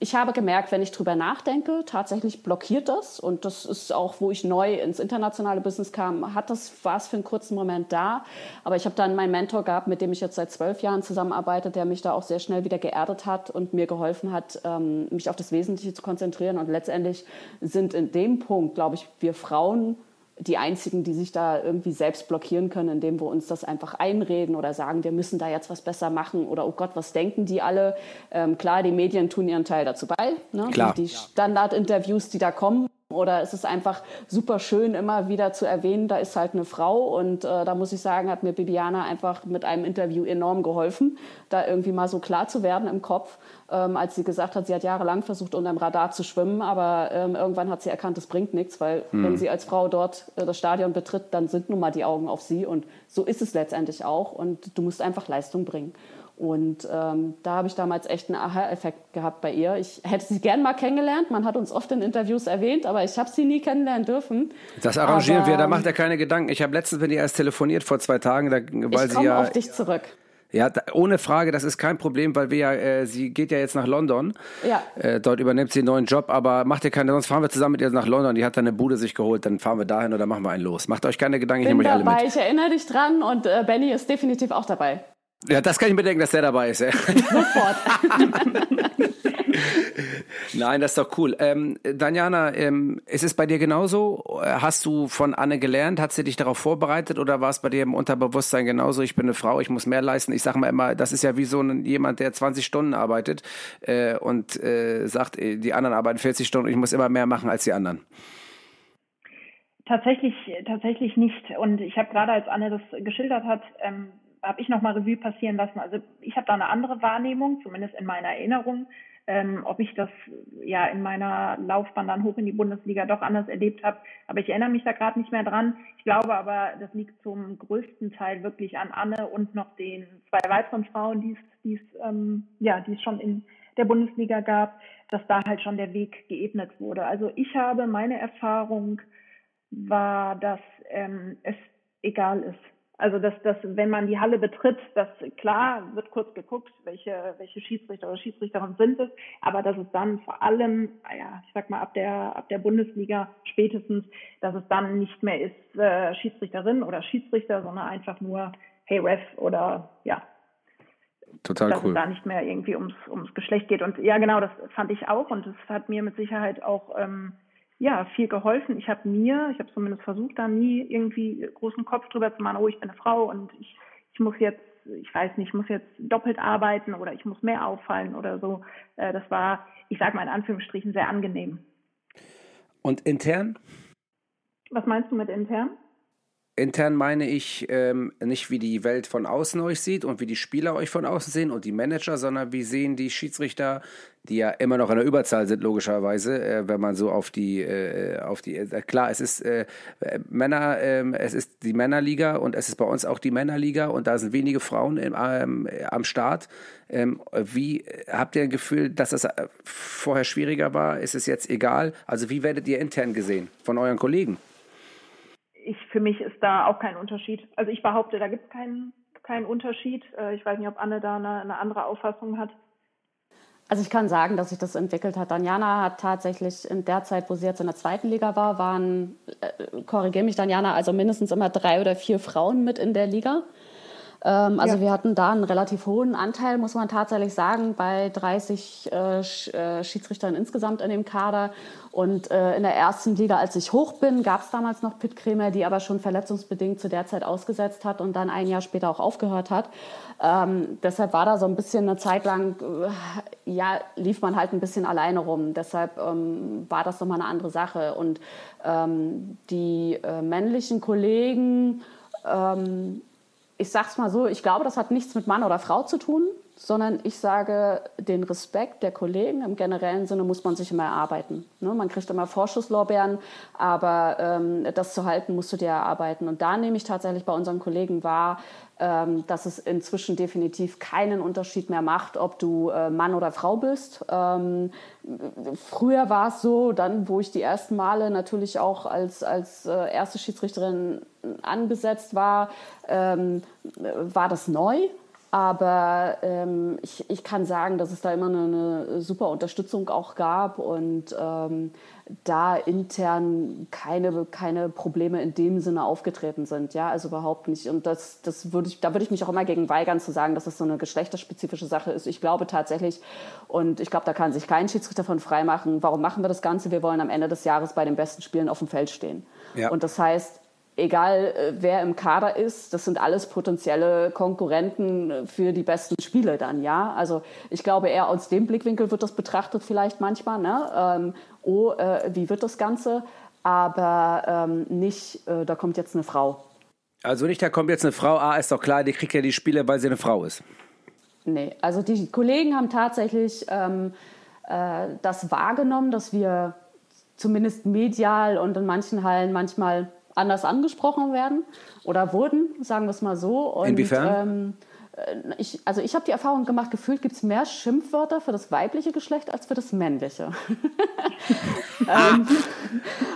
ich habe gemerkt, wenn ich drüber nachdenke, tatsächlich blockiert das. Und das ist auch, wo ich neu ins internationale Business kam, hat das, war es für einen kurzen Moment da. Aber ich habe dann meinen Mentor gehabt, mit dem ich jetzt seit zwölf Jahren zusammenarbeite, der mich da auch sehr schnell wieder geerdet hat und mir geholfen hat, ähm, mich auf das Wesentliche zu konzentrieren. Und letztendlich sind in dem Punkt, glaube ich, wir Frauen die einzigen, die sich da irgendwie selbst blockieren können, indem wir uns das einfach einreden oder sagen, wir müssen da jetzt was besser machen oder oh Gott, was denken die alle? Ähm, klar, die Medien tun ihren Teil dazu bei. Ne? Klar. Die, die Standardinterviews, die da kommen. Oder es ist einfach super schön, immer wieder zu erwähnen, da ist halt eine Frau. Und äh, da muss ich sagen, hat mir Bibiana einfach mit einem Interview enorm geholfen, da irgendwie mal so klar zu werden im Kopf ähm, als sie gesagt hat, sie hat jahrelang versucht, unter dem Radar zu schwimmen, aber ähm, irgendwann hat sie erkannt, das bringt nichts, weil hm. wenn sie als Frau dort äh, das Stadion betritt, dann sind nun mal die Augen auf sie und so ist es letztendlich auch und du musst einfach Leistung bringen. Und ähm, da habe ich damals echt einen Aha-Effekt gehabt bei ihr. Ich hätte sie gern mal kennengelernt. Man hat uns oft in Interviews erwähnt, aber ich habe sie nie kennenlernen dürfen. Das arrangieren aber, wir, da macht er keine Gedanken. Ich habe letztens mit ihr erst telefoniert vor zwei Tagen, da, weil ich sie ja. auf dich zurück. Ja, da, ohne Frage, das ist kein Problem, weil wir ja, äh, sie geht ja jetzt nach London. Ja. Äh, dort übernimmt sie einen neuen Job, aber macht ihr keine, sonst fahren wir zusammen mit ihr nach London. Die hat dann eine Bude sich geholt, dann fahren wir dahin oder machen wir einen los. Macht euch keine Gedanken, ich nehme euch alle mit. Ich erinnere dich dran und äh, Benny ist definitiv auch dabei. Ja, das kann ich mir denken, dass der dabei ist. Ja. Sofort. [laughs] Nein, das ist doch cool. Ähm, Daniana, ähm, ist es bei dir genauso? Hast du von Anne gelernt? Hat sie dich darauf vorbereitet oder war es bei dir im Unterbewusstsein genauso? Ich bin eine Frau, ich muss mehr leisten. Ich sage mal immer, das ist ja wie so ein, jemand, der 20 Stunden arbeitet äh, und äh, sagt, äh, die anderen arbeiten 40 Stunden und ich muss immer mehr machen als die anderen. Tatsächlich, tatsächlich nicht. Und ich habe gerade, als Anne das geschildert hat, ähm, habe ich nochmal Revue passieren lassen. Also ich habe da eine andere Wahrnehmung, zumindest in meiner Erinnerung. Ähm, ob ich das ja in meiner Laufbahn dann hoch in die Bundesliga doch anders erlebt habe. Aber ich erinnere mich da gerade nicht mehr dran. Ich glaube aber, das liegt zum größten Teil wirklich an Anne und noch den zwei weiteren Frauen, die es, ähm, ja, die es schon in der Bundesliga gab, dass da halt schon der Weg geebnet wurde. Also ich habe meine Erfahrung war, dass ähm, es egal ist, also dass, dass wenn man die Halle betritt, dass klar wird kurz geguckt, welche, welche Schiedsrichter oder Schiedsrichterin sind es, aber dass es dann vor allem, ja, ich sag mal ab der ab der Bundesliga spätestens, dass es dann nicht mehr ist äh, Schiedsrichterin oder Schiedsrichter, sondern einfach nur Hey Ref oder ja. Total dass cool. es da nicht mehr irgendwie ums ums Geschlecht geht und ja genau, das fand ich auch und das hat mir mit Sicherheit auch ähm, ja viel geholfen. Ich habe mir, ich habe zumindest versucht, da nie irgendwie großen Kopf drüber zu machen, oh, ich bin eine Frau und ich, ich muss jetzt, ich weiß nicht, ich muss jetzt doppelt arbeiten oder ich muss mehr auffallen oder so. Äh, das war, ich sage mal in Anführungsstrichen, sehr angenehm. Und intern? Was meinst du mit intern? Intern meine ich ähm, nicht, wie die Welt von außen euch sieht und wie die Spieler euch von außen sehen und die Manager, sondern wie sehen die Schiedsrichter, die ja immer noch in der Überzahl sind, logischerweise, äh, wenn man so auf die, äh, auf die, äh, klar, es ist äh, Männer, ähm, es ist die Männerliga und es ist bei uns auch die Männerliga und da sind wenige Frauen im, ähm, am Start. Ähm, wie habt ihr ein Gefühl, dass das äh, vorher schwieriger war? Ist es jetzt egal? Also wie werdet ihr intern gesehen von euren Kollegen? Ich, für mich ist da auch kein Unterschied. Also ich behaupte, da gibt es keinen, keinen Unterschied. Äh, ich weiß nicht, ob Anne da eine, eine andere Auffassung hat. Also ich kann sagen, dass sich das entwickelt hat. Danjana hat tatsächlich in der Zeit, wo sie jetzt in der zweiten Liga war, waren, äh, korrigiere mich Danjana, also mindestens immer drei oder vier Frauen mit in der Liga. Ähm, also ja. wir hatten da einen relativ hohen Anteil, muss man tatsächlich sagen, bei 30 äh, äh, Schiedsrichtern insgesamt in dem Kader. Und äh, in der ersten Liga, als ich hoch bin, gab es damals noch Pitt Kremer, die aber schon verletzungsbedingt zu der Zeit ausgesetzt hat und dann ein Jahr später auch aufgehört hat. Ähm, deshalb war da so ein bisschen eine Zeit lang, äh, ja, lief man halt ein bisschen alleine rum. Deshalb ähm, war das nochmal eine andere Sache. Und ähm, die äh, männlichen Kollegen, ähm, ich sag's mal so, ich glaube, das hat nichts mit Mann oder Frau zu tun, sondern ich sage, den Respekt der Kollegen im generellen Sinne muss man sich immer erarbeiten. Ne? Man kriegt immer Vorschusslorbeeren, aber ähm, das zu halten musst du dir erarbeiten. Und da nehme ich tatsächlich bei unseren Kollegen wahr, ähm, dass es inzwischen definitiv keinen Unterschied mehr macht, ob du äh, Mann oder Frau bist. Ähm, früher war es so, dann, wo ich die ersten Male natürlich auch als, als äh, erste Schiedsrichterin angesetzt war, ähm, war das neu. Aber ähm, ich, ich kann sagen, dass es da immer eine, eine super Unterstützung auch gab und ähm, da intern keine, keine Probleme in dem Sinne aufgetreten sind. Ja, also überhaupt nicht. Und das, das würde ich, da würde ich mich auch immer gegen weigern zu sagen, dass das so eine geschlechterspezifische Sache ist. Ich glaube tatsächlich, und ich glaube, da kann sich kein Schiedsrichter von freimachen. Warum machen wir das Ganze? Wir wollen am Ende des Jahres bei den besten Spielen auf dem Feld stehen. Ja. Und das heißt, egal äh, wer im Kader ist, das sind alles potenzielle Konkurrenten für die besten Spiele dann, ja. Also ich glaube, eher aus dem Blickwinkel wird das betrachtet vielleicht manchmal, ne? Ähm, oh, äh, wie wird das Ganze? Aber ähm, nicht, äh, da kommt jetzt eine Frau. Also nicht, da kommt jetzt eine Frau, ah, ist doch klar, die kriegt ja die Spiele, weil sie eine Frau ist. Nee, also die Kollegen haben tatsächlich ähm, äh, das wahrgenommen, dass wir zumindest medial und in manchen Hallen manchmal anders angesprochen werden oder wurden, sagen wir es mal so. Und, Inwiefern? Ähm, äh, ich, also ich habe die Erfahrung gemacht, gefühlt gibt es mehr Schimpfwörter für das weibliche Geschlecht als für das männliche. [laughs] ähm,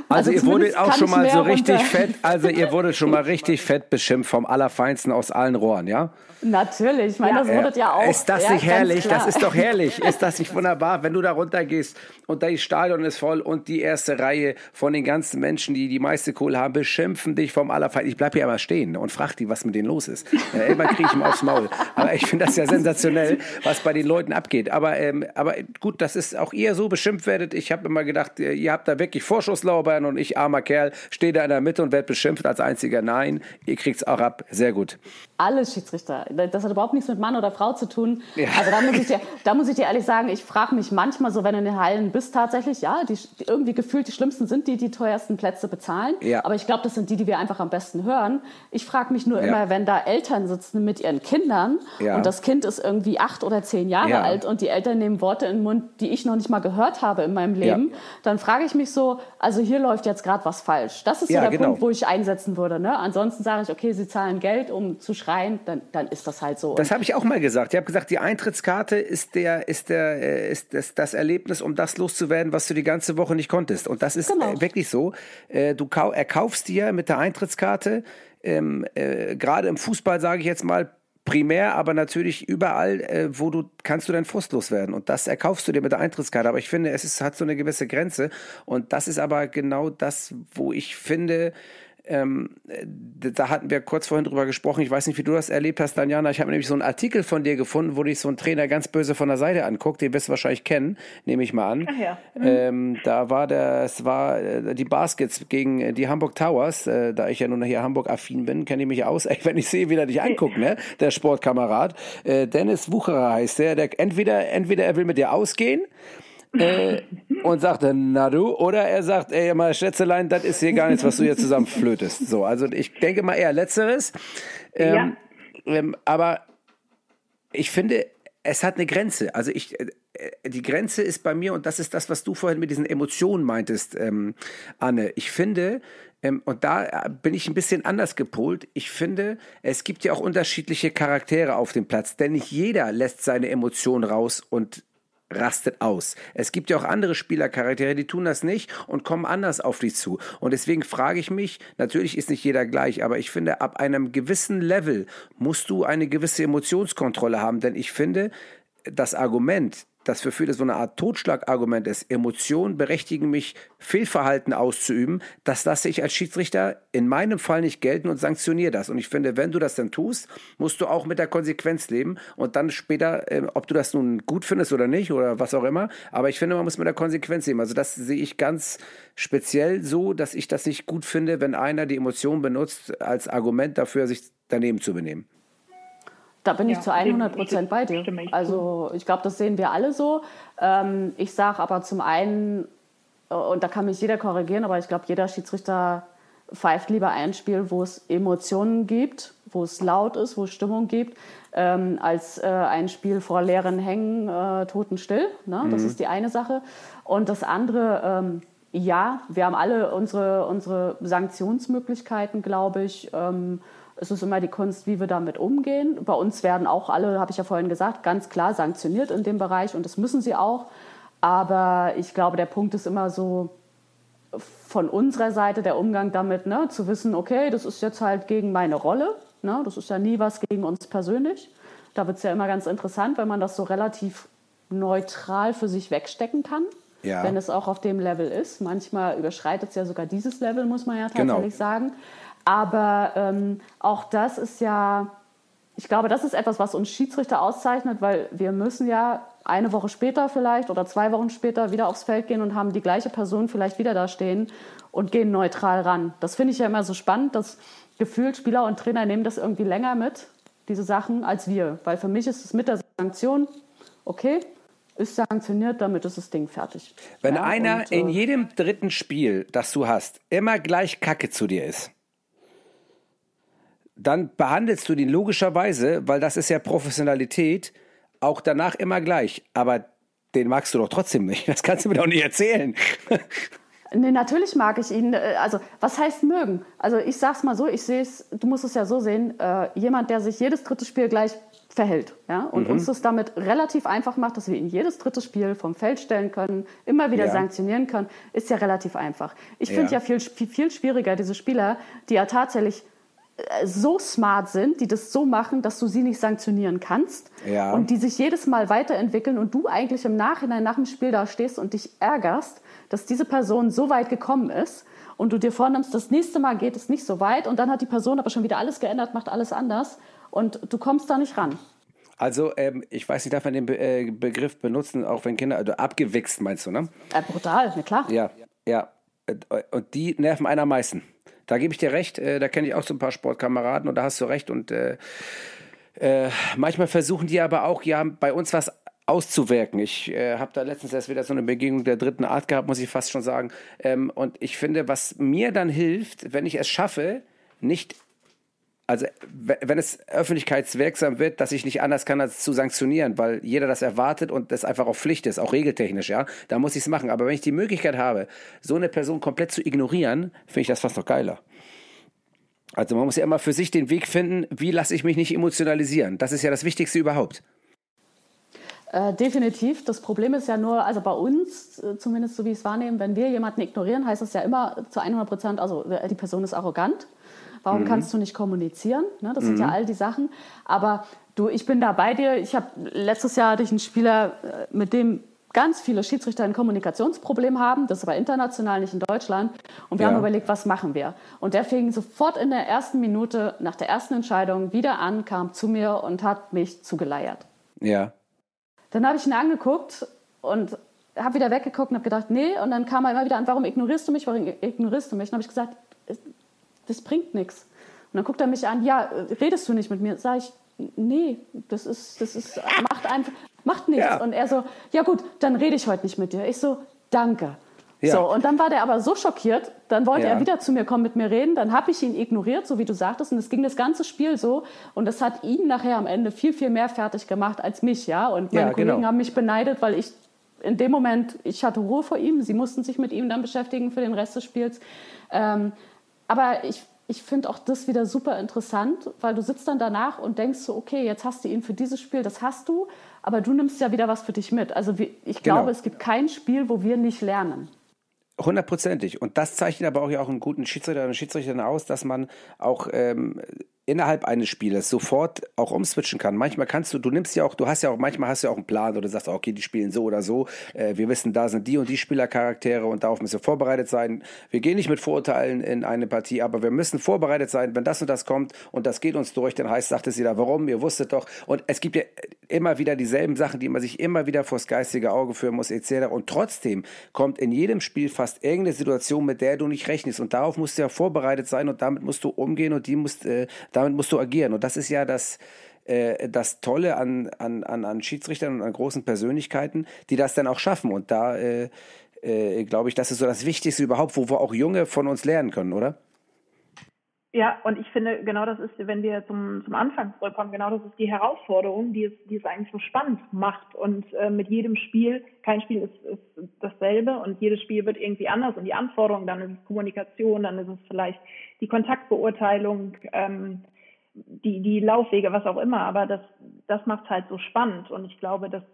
also, also ihr wurdet auch schon mal so richtig runter. fett, also ihr wurdet schon mal [laughs] richtig fett beschimpft vom Allerfeinsten aus allen Rohren, ja? Natürlich, ich meine, das wurdet ja auch. Ist das ja, nicht herrlich? Das ist doch herrlich. [laughs] Ist das nicht wunderbar, wenn du da runtergehst und das Stadion ist voll und die erste Reihe von den ganzen Menschen, die die meiste Kohle haben, beschimpfen dich vom Allerfeinsten. Ich bleib hier aber stehen und frag die, was mit denen los ist. Ja, immer kriege ich ihm aufs Maul. Aber ich finde das ja sensationell, was bei den Leuten abgeht. Aber, ähm, aber gut, dass es auch ihr so beschimpft werdet. Ich habe immer gedacht, ihr habt da wirklich Vorschusslaubein und ich, armer Kerl, stehe da in der Mitte und werde beschimpft als einziger. Nein, ihr kriegt es auch ab. Sehr gut. Alle Schiedsrichter. Das hat überhaupt nichts mit Mann oder Frau zu tun. Ja. Also da muss, ich dir, da muss ich dir ehrlich sagen, ich frage mich manchmal so, wenn du in den Hallen bist, tatsächlich, ja, die, die irgendwie gefühlt die Schlimmsten sind die, die teuersten Plätze bezahlen. Ja. Aber ich glaube, das sind die, die wir einfach am besten hören. Ich frage mich nur ja. immer, wenn da Eltern sitzen mit ihren Kindern und das Kind ist irgendwie acht oder zehn Jahre ja. alt und die Eltern nehmen Worte in den Mund, die ich noch nicht mal gehört habe in meinem Leben, dann frage ich mich so, also hier läuft jetzt gerade was falsch. Das ist so der genau. Punkt, wo ich einsetzen würde. Ne? Ansonsten sage ich, okay, sie zahlen Geld, um zu schreien, dann, dann ist das halt so. Das habe ich auch mal gesagt. Ich habe gesagt, die Eintrittskarte ist, der, ist, der, äh, ist das, das Erlebnis, um das loszuwerden, was du die ganze Woche nicht konntest. Und das ist genau. Äh, wirklich so. Äh, du erkaufst dir mit der Eintrittskarte ähm, äh, gerade im Fußball, sage ich jetzt mal, primär, aber natürlich überall, äh, wo du kannst du dein Frust loswerden. Und das erkaufst du dir mit der Eintrittskarte. Aber ich finde, es ist, hat so eine gewisse Grenze. Und das ist aber genau das, wo ich finde, ähm, da hatten wir kurz vorhin drüber gesprochen. Ich weiß nicht, wie du das erlebt hast, Daniana. Ich habe nämlich so einen Artikel von dir gefunden, wo dich so ein Trainer ganz böse von der Seite anguckt. Den wirst du wahrscheinlich kennen, nehme ich mal an. Ach ja. Mhm. Ähm, da war der, es war äh, die Baskets gegen die Hamburg Towers. Äh, da ich ja nun hier Hamburg-affin bin, kenne ich mich aus. [laughs] Ey, wenn ich sehe, wie er dich anguckt, ne? Der Sportkamerad. Äh, Dennis Wucherer heißt der. der entweder, entweder er will mit dir ausgehen äh, und sagt dann, na du, oder er sagt, ey, mal Schätzelein, das ist hier gar nichts, was du hier zusammen flötest. So, also ich denke mal eher Letzteres. Ähm, ja. ähm, aber ich finde, es hat eine Grenze. Also ich, äh, die Grenze ist bei mir, und das ist das, was du vorhin mit diesen Emotionen meintest, ähm, Anne. Ich finde, ähm, und da bin ich ein bisschen anders gepolt. Ich finde, es gibt ja auch unterschiedliche Charaktere auf dem Platz, denn nicht jeder lässt seine Emotionen raus und rastet aus. Es gibt ja auch andere Spielercharaktere, die tun das nicht und kommen anders auf dich zu. Und deswegen frage ich mich, natürlich ist nicht jeder gleich, aber ich finde, ab einem gewissen Level musst du eine gewisse Emotionskontrolle haben, denn ich finde, das Argument, das für viele so eine Art Totschlagargument ist, Emotionen berechtigen mich, Fehlverhalten auszuüben, das lasse ich als Schiedsrichter in meinem Fall nicht gelten und sanktioniere das. Und ich finde, wenn du das dann tust, musst du auch mit der Konsequenz leben und dann später, äh, ob du das nun gut findest oder nicht oder was auch immer, aber ich finde, man muss mit der Konsequenz leben. Also das sehe ich ganz speziell so, dass ich das nicht gut finde, wenn einer die Emotion benutzt als Argument dafür, sich daneben zu benehmen. Da bin ich zu 100 Prozent bei dir. Also ich glaube, das sehen wir alle so. Ähm, ich sage aber zum einen, äh, und da kann mich jeder korrigieren, aber ich glaube, jeder Schiedsrichter pfeift lieber ein Spiel, wo es Emotionen gibt, wo es laut ist, wo es Stimmung gibt, ähm, als äh, ein Spiel vor leeren Hängen, äh, totenstill. Ne? Das mhm. ist die eine Sache. Und das andere, ähm, ja, wir haben alle unsere, unsere Sanktionsmöglichkeiten, glaube ich. Ähm, es ist immer die Kunst, wie wir damit umgehen. Bei uns werden auch alle, habe ich ja vorhin gesagt, ganz klar sanktioniert in dem Bereich und das müssen sie auch. Aber ich glaube, der Punkt ist immer so von unserer Seite der Umgang damit, ne, zu wissen, okay, das ist jetzt halt gegen meine Rolle. Ne, das ist ja nie was gegen uns persönlich. Da wird es ja immer ganz interessant, wenn man das so relativ neutral für sich wegstecken kann. Ja. Wenn es auch auf dem Level ist. Manchmal überschreitet es ja sogar dieses Level, muss man ja tatsächlich genau. sagen. Aber ähm, auch das ist ja, ich glaube, das ist etwas, was uns Schiedsrichter auszeichnet, weil wir müssen ja eine Woche später vielleicht oder zwei Wochen später wieder aufs Feld gehen und haben die gleiche Person vielleicht wieder da stehen und gehen neutral ran. Das finde ich ja immer so spannend, dass gefühlt Spieler und Trainer nehmen das irgendwie länger mit, diese Sachen, als wir. Weil für mich ist es mit der Sanktion, okay, ist sanktioniert, damit ist das Ding fertig. Wenn ja, einer und, äh, in jedem dritten Spiel, das du hast, immer gleich Kacke zu dir ist, dann behandelst du den logischerweise, weil das ist ja Professionalität, auch danach immer gleich. Aber den magst du doch trotzdem nicht. Das kannst du mir doch nicht erzählen. [laughs] Nee, natürlich mag ich ihn. Äh, also, was heißt mögen? Also, ich sag's mal so, ich sehe es, du musst es ja so sehen, äh, jemand, der sich jedes dritte Spiel gleich verhält ja, und mhm. uns das damit relativ einfach macht, dass wir ihn jedes dritte Spiel vom Feld stellen können, immer wieder ja. sanktionieren können, ist ja relativ einfach. Ich finde ja, ja viel, viel, viel schwieriger diese Spieler, die ja tatsächlich so smart sind, die das so machen, dass du sie nicht sanktionieren kannst ja. und die sich jedes Mal weiterentwickeln und du eigentlich im Nachhinein nach dem Spiel da stehst und dich ärgerst, dass diese Person so weit gekommen ist und du dir vornimmst, das nächste Mal geht es nicht so weit und dann hat die Person aber schon wieder alles geändert, macht alles anders und du kommst da nicht ran. Also, ähm, ich weiß nicht, darf man den Be äh, Begriff benutzen, auch wenn Kinder, also abgewichst meinst du, ne? Äh, brutal, na klar. Ja, ja. Äh, und die nerven einen am meisten. Da gebe ich dir recht, äh, da kenne ich auch so ein paar Sportkameraden und da hast du recht. Und äh, äh, manchmal versuchen die aber auch ja bei uns was auszuwirken. Ich äh, habe da letztens erst wieder so eine Begegnung der dritten Art gehabt, muss ich fast schon sagen. Ähm, und ich finde, was mir dann hilft, wenn ich es schaffe, nicht also wenn es öffentlichkeitswirksam wird, dass ich nicht anders kann, als zu sanktionieren, weil jeder das erwartet und das einfach auch Pflicht ist, auch regeltechnisch, ja, da muss ich es machen. Aber wenn ich die Möglichkeit habe, so eine Person komplett zu ignorieren, finde ich das fast noch geiler. Also man muss ja immer für sich den Weg finden, wie lasse ich mich nicht emotionalisieren. Das ist ja das Wichtigste überhaupt. Äh, definitiv. Das Problem ist ja nur, also bei uns, äh, zumindest so wie ich es wahrnehme, wenn wir jemanden ignorieren, heißt das ja immer zu 100 Prozent, also die Person ist arrogant. Warum mhm. kannst du nicht kommunizieren? Ne, das mhm. sind ja mhm. all die Sachen. Aber du, ich bin da bei dir. Ich habe letztes Jahr hatte ich einen Spieler, äh, mit dem ganz viele Schiedsrichter ein Kommunikationsproblem haben. Das ist aber international, nicht in Deutschland. Und wir ja. haben überlegt, was machen wir? Und der fing sofort in der ersten Minute nach der ersten Entscheidung wieder an, kam zu mir und hat mich zugeleiert. Ja. Dann habe ich ihn angeguckt und habe wieder weggeguckt und habe gedacht, nee. Und dann kam er immer wieder an, warum ignorierst du mich, warum ignorierst du mich? Und dann habe ich gesagt, das bringt nichts. Und dann guckt er mich an, ja, redest du nicht mit mir? Sag ich, nee, das ist, das ist, macht einfach, macht nichts. Ja. Und er so, ja gut, dann rede ich heute nicht mit dir. Ich so, danke. Ja. So, und dann war der aber so schockiert, dann wollte ja. er wieder zu mir kommen, mit mir reden. Dann habe ich ihn ignoriert, so wie du sagtest. Und es ging das ganze Spiel so. Und das hat ihn nachher am Ende viel, viel mehr fertig gemacht als mich, ja. Und meine ja, Kollegen genau. haben mich beneidet, weil ich in dem Moment, ich hatte Ruhe vor ihm. Sie mussten sich mit ihm dann beschäftigen für den Rest des Spiels. Ähm, aber ich ich finde auch das wieder super interessant, weil du sitzt dann danach und denkst so, okay, jetzt hast du ihn für dieses Spiel, das hast du, aber du nimmst ja wieder was für dich mit. Also ich glaube, genau. es gibt kein Spiel, wo wir nicht lernen. Hundertprozentig. Und das zeichnet aber auch ja auch einen guten Schiedsrichter und Schiedsrichterin aus, dass man auch ähm, innerhalb eines Spieles sofort auch umswitchen kann. Manchmal kannst du, du nimmst ja auch, du hast ja auch, manchmal hast du ja auch einen Plan oder du sagst, okay, die spielen so oder so. Äh, wir wissen, da sind die und die Spielercharaktere und darauf müssen wir vorbereitet sein. Wir gehen nicht mit Vorurteilen in eine Partie, aber wir müssen vorbereitet sein, wenn das und das kommt und das geht uns durch, dann heißt, sagt es jeder, warum, ihr wusstet doch. Und es gibt ja immer wieder dieselben Sachen, die man sich immer wieder vors geistige Auge führen muss, etc. Und trotzdem kommt in jedem Spiel fast irgendeine Situation, mit der du nicht rechnest. Und darauf musst du ja vorbereitet sein und damit musst du umgehen und die musst, äh, damit musst du agieren. Und das ist ja das, äh, das Tolle an, an, an, an Schiedsrichtern und an großen Persönlichkeiten, die das dann auch schaffen. Und da äh, äh, glaube ich, das ist so das Wichtigste überhaupt, wo wir auch Junge von uns lernen können, oder? Ja, und ich finde, genau das ist, wenn wir zum, zum Anfang zurückkommen, genau das ist die Herausforderung, die es, die es eigentlich so spannend macht. Und äh, mit jedem Spiel, kein Spiel ist, ist dasselbe und jedes Spiel wird irgendwie anders und die Anforderungen, dann ist es Kommunikation, dann ist es vielleicht die Kontaktbeurteilung, ähm, die, die Laufwege, was auch immer, aber das, das macht halt so spannend und ich glaube, dass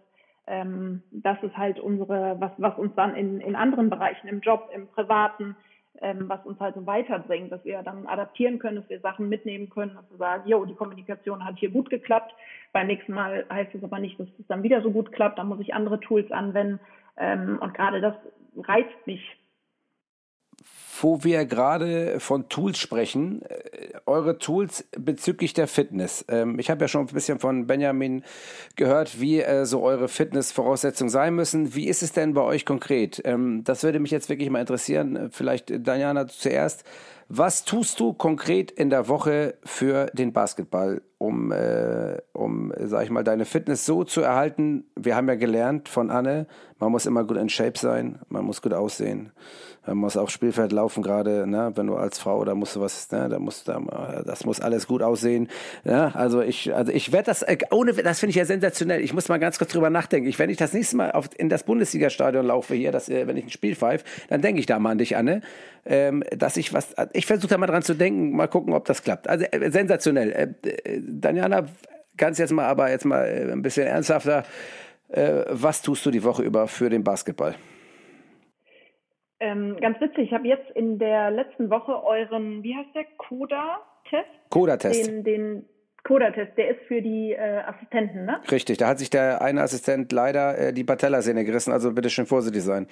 ähm, das ist halt unsere, was, was uns dann in, in anderen Bereichen, im Job, im Privaten, ähm, was uns halt so weiterbringt, dass wir dann adaptieren können, dass wir Sachen mitnehmen können, dass wir sagen, jo, die Kommunikation hat hier gut geklappt. Beim nächsten Mal heißt es aber nicht, dass es dann wieder so gut klappt, dann muss ich andere Tools anwenden. Ähm, und gerade das reizt mich wo wir gerade von Tools sprechen, äh, eure Tools bezüglich der Fitness. Ähm, ich habe ja schon ein bisschen von Benjamin gehört, wie äh, so eure Fitnessvoraussetzungen sein müssen. Wie ist es denn bei euch konkret? Ähm, das würde mich jetzt wirklich mal interessieren. Vielleicht Diana zuerst. Was tust du konkret in der Woche für den Basketball, um, äh, um, sag ich mal, deine Fitness so zu erhalten? Wir haben ja gelernt von Anne, man muss immer gut in Shape sein, man muss gut aussehen, man muss aufs Spielfeld laufen gerade, ne? wenn du als Frau, da musst du was, ne? da musst da, das muss alles gut aussehen. Ne? Also ich, also ich werde das, äh, ohne, das finde ich ja sensationell. Ich muss mal ganz kurz drüber nachdenken. Ich, wenn ich das nächste Mal auf, in das Bundesliga-Stadion laufe hier, das, äh, wenn ich ein Spiel pfeife, dann denke ich da mal an dich, Anne, ähm, dass ich was, ich versuche da mal dran zu denken, mal gucken, ob das klappt. Also äh, sensationell. Äh, äh Daniela, ganz jetzt mal, aber jetzt mal äh, ein bisschen ernsthafter. Äh, was tust du die Woche über für den Basketball? Ähm, ganz witzig, ich habe jetzt in der letzten Woche euren, wie heißt der, Coda-Test? Coda-Test. Den, den Coda-Test, der ist für die äh, Assistenten, ne? Richtig, da hat sich der eine Assistent leider äh, die Patellasehne gerissen, also bitte schön vorsichtig sein.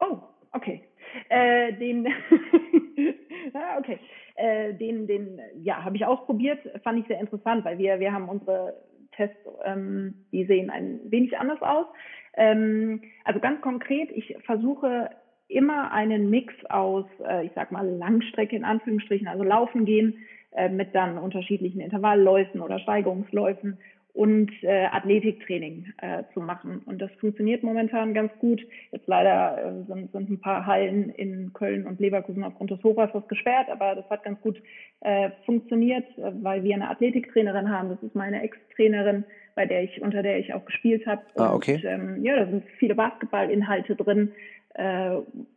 Oh, okay. Äh, den, [laughs] ah, okay. Äh, den, den, ja, habe ich ausprobiert, fand ich sehr interessant, weil wir, wir haben unsere Tests, ähm, die sehen ein wenig anders aus. Ähm, also ganz konkret, ich versuche immer einen Mix aus, äh, ich sag mal, Langstrecke in Anführungsstrichen, also laufen gehen, äh, mit dann unterschiedlichen Intervallläufen oder Steigerungsläufen und äh, Athletiktraining äh, zu machen. Und das funktioniert momentan ganz gut. Jetzt leider äh, sind, sind ein paar Hallen in Köln und Leverkusen aufgrund des Hochwassers gesperrt, aber das hat ganz gut äh, funktioniert, äh, weil wir eine Athletiktrainerin haben. Das ist meine Ex-Trainerin, bei der ich, unter der ich auch gespielt habe. Ah, okay. Und, ähm, ja, da sind viele Basketballinhalte drin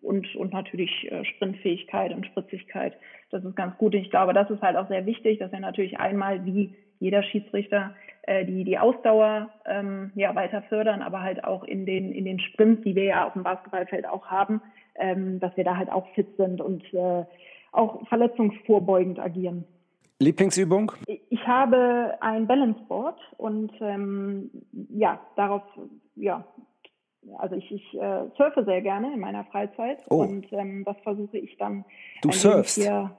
und, und natürlich äh, Sprintfähigkeit und Spritzigkeit. Das ist ganz gut. Ich glaube, das ist halt auch sehr wichtig, dass wir natürlich einmal wie jeder Schiedsrichter äh, die, die Ausdauer ähm, ja, weiter fördern, aber halt auch in den, in den Sprints, die wir ja auf dem Basketballfeld auch haben, ähm, dass wir da halt auch fit sind und äh, auch verletzungsvorbeugend agieren. Lieblingsübung? Ich habe ein Balanceboard und ähm, ja, darauf ja, also ich, ich äh, surfe sehr gerne in meiner Freizeit Oh. und ähm, das versuche ich dann. Du wenig surfst? Hier,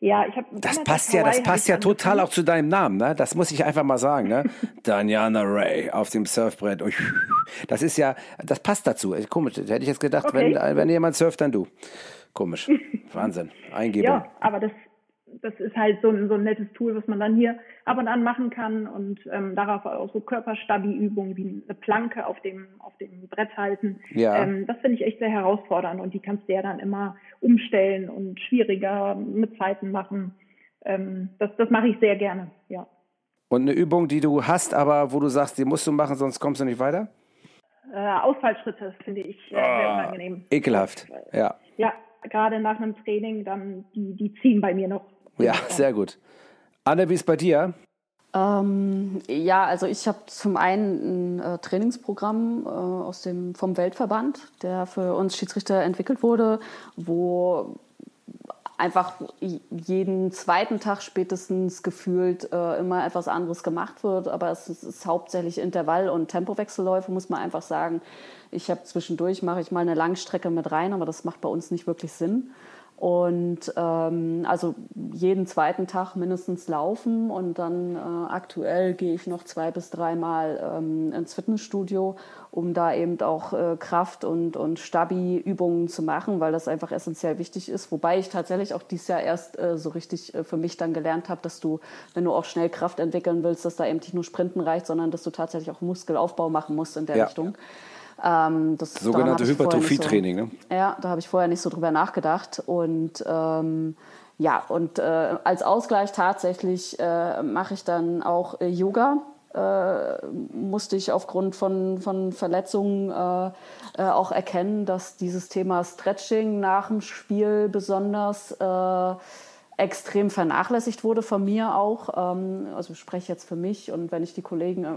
ja, ich habe. Das passt ja, das passt ja total auch zu deinem Namen, ne? Das muss ich einfach mal sagen, ne? [laughs] Diana Ray auf dem Surfbrett. Das ist ja, das passt dazu. Komisch, hätte ich jetzt gedacht, Okay. wenn, wenn jemand surft, dann du. Komisch. [laughs] Wahnsinn. Eingebung. Ja, aber das, das ist halt so ein, so ein nettes Tool, was man dann hier ab und an machen kann und ähm, darauf auch so Körperstabi-Übungen wie eine Planke auf dem, auf dem Brett halten. Ja. Ähm, das finde ich echt sehr herausfordernd und die kannst du ja dann immer umstellen und schwieriger mit Zeiten machen. Ähm, das, das mache ich sehr gerne, ja. Und eine Übung, die du hast, aber wo du sagst, die musst du machen, sonst kommst du nicht weiter? Äh, Ausfallschritte finde ich äh, sehr Ah, unangenehm. Ekelhaft. Ja. Ja, gerade nach einem Training, dann die, die ziehen bei mir noch. Ja, sehr gut. Anne, wie ist bei dir? Ähm, ja, also ich habe zum einen ein äh, Trainingsprogramm äh, aus dem, vom Weltverband, der für uns Schiedsrichter entwickelt wurde, wo einfach jeden zweiten Tag spätestens gefühlt äh, immer etwas anderes gemacht wird. Aber es ist, ist hauptsächlich Intervall- und Tempowechselläufe, muss man einfach sagen. Ich habe zwischendurch, mache ich mal eine Langstrecke mit rein, aber das macht bei uns nicht wirklich Sinn. Und ähm, also jeden zweiten Tag mindestens laufen und dann äh, aktuell gehe ich noch zwei bis dreimal ähm, ins Fitnessstudio, um da eben auch äh, Kraft- und, und Stabi-Übungen zu machen, weil das einfach essentiell wichtig ist. Wobei ich tatsächlich auch dieses Jahr erst äh, so richtig äh, für mich dann gelernt habe, dass du, wenn du auch schnell Kraft entwickeln willst, dass da eben nicht nur Sprinten reicht, sondern dass du tatsächlich auch Muskelaufbau machen musst in der Ja. Richtung. Ähm, das, Sogenannte nicht so- Hypertrophie-Training, ne? ja, da habe ich vorher nicht so drüber nachgedacht. Und ähm, ja, und äh, als Ausgleich tatsächlich äh, mache ich dann auch äh, Yoga. Äh, musste ich aufgrund von, von Verletzungen äh, äh, auch erkennen, dass dieses Thema Stretching nach dem Spiel besonders extrem vernachlässigt wurde von mir auch. Ähm, also ich spreche jetzt für mich und wenn ich die Kollegen äh,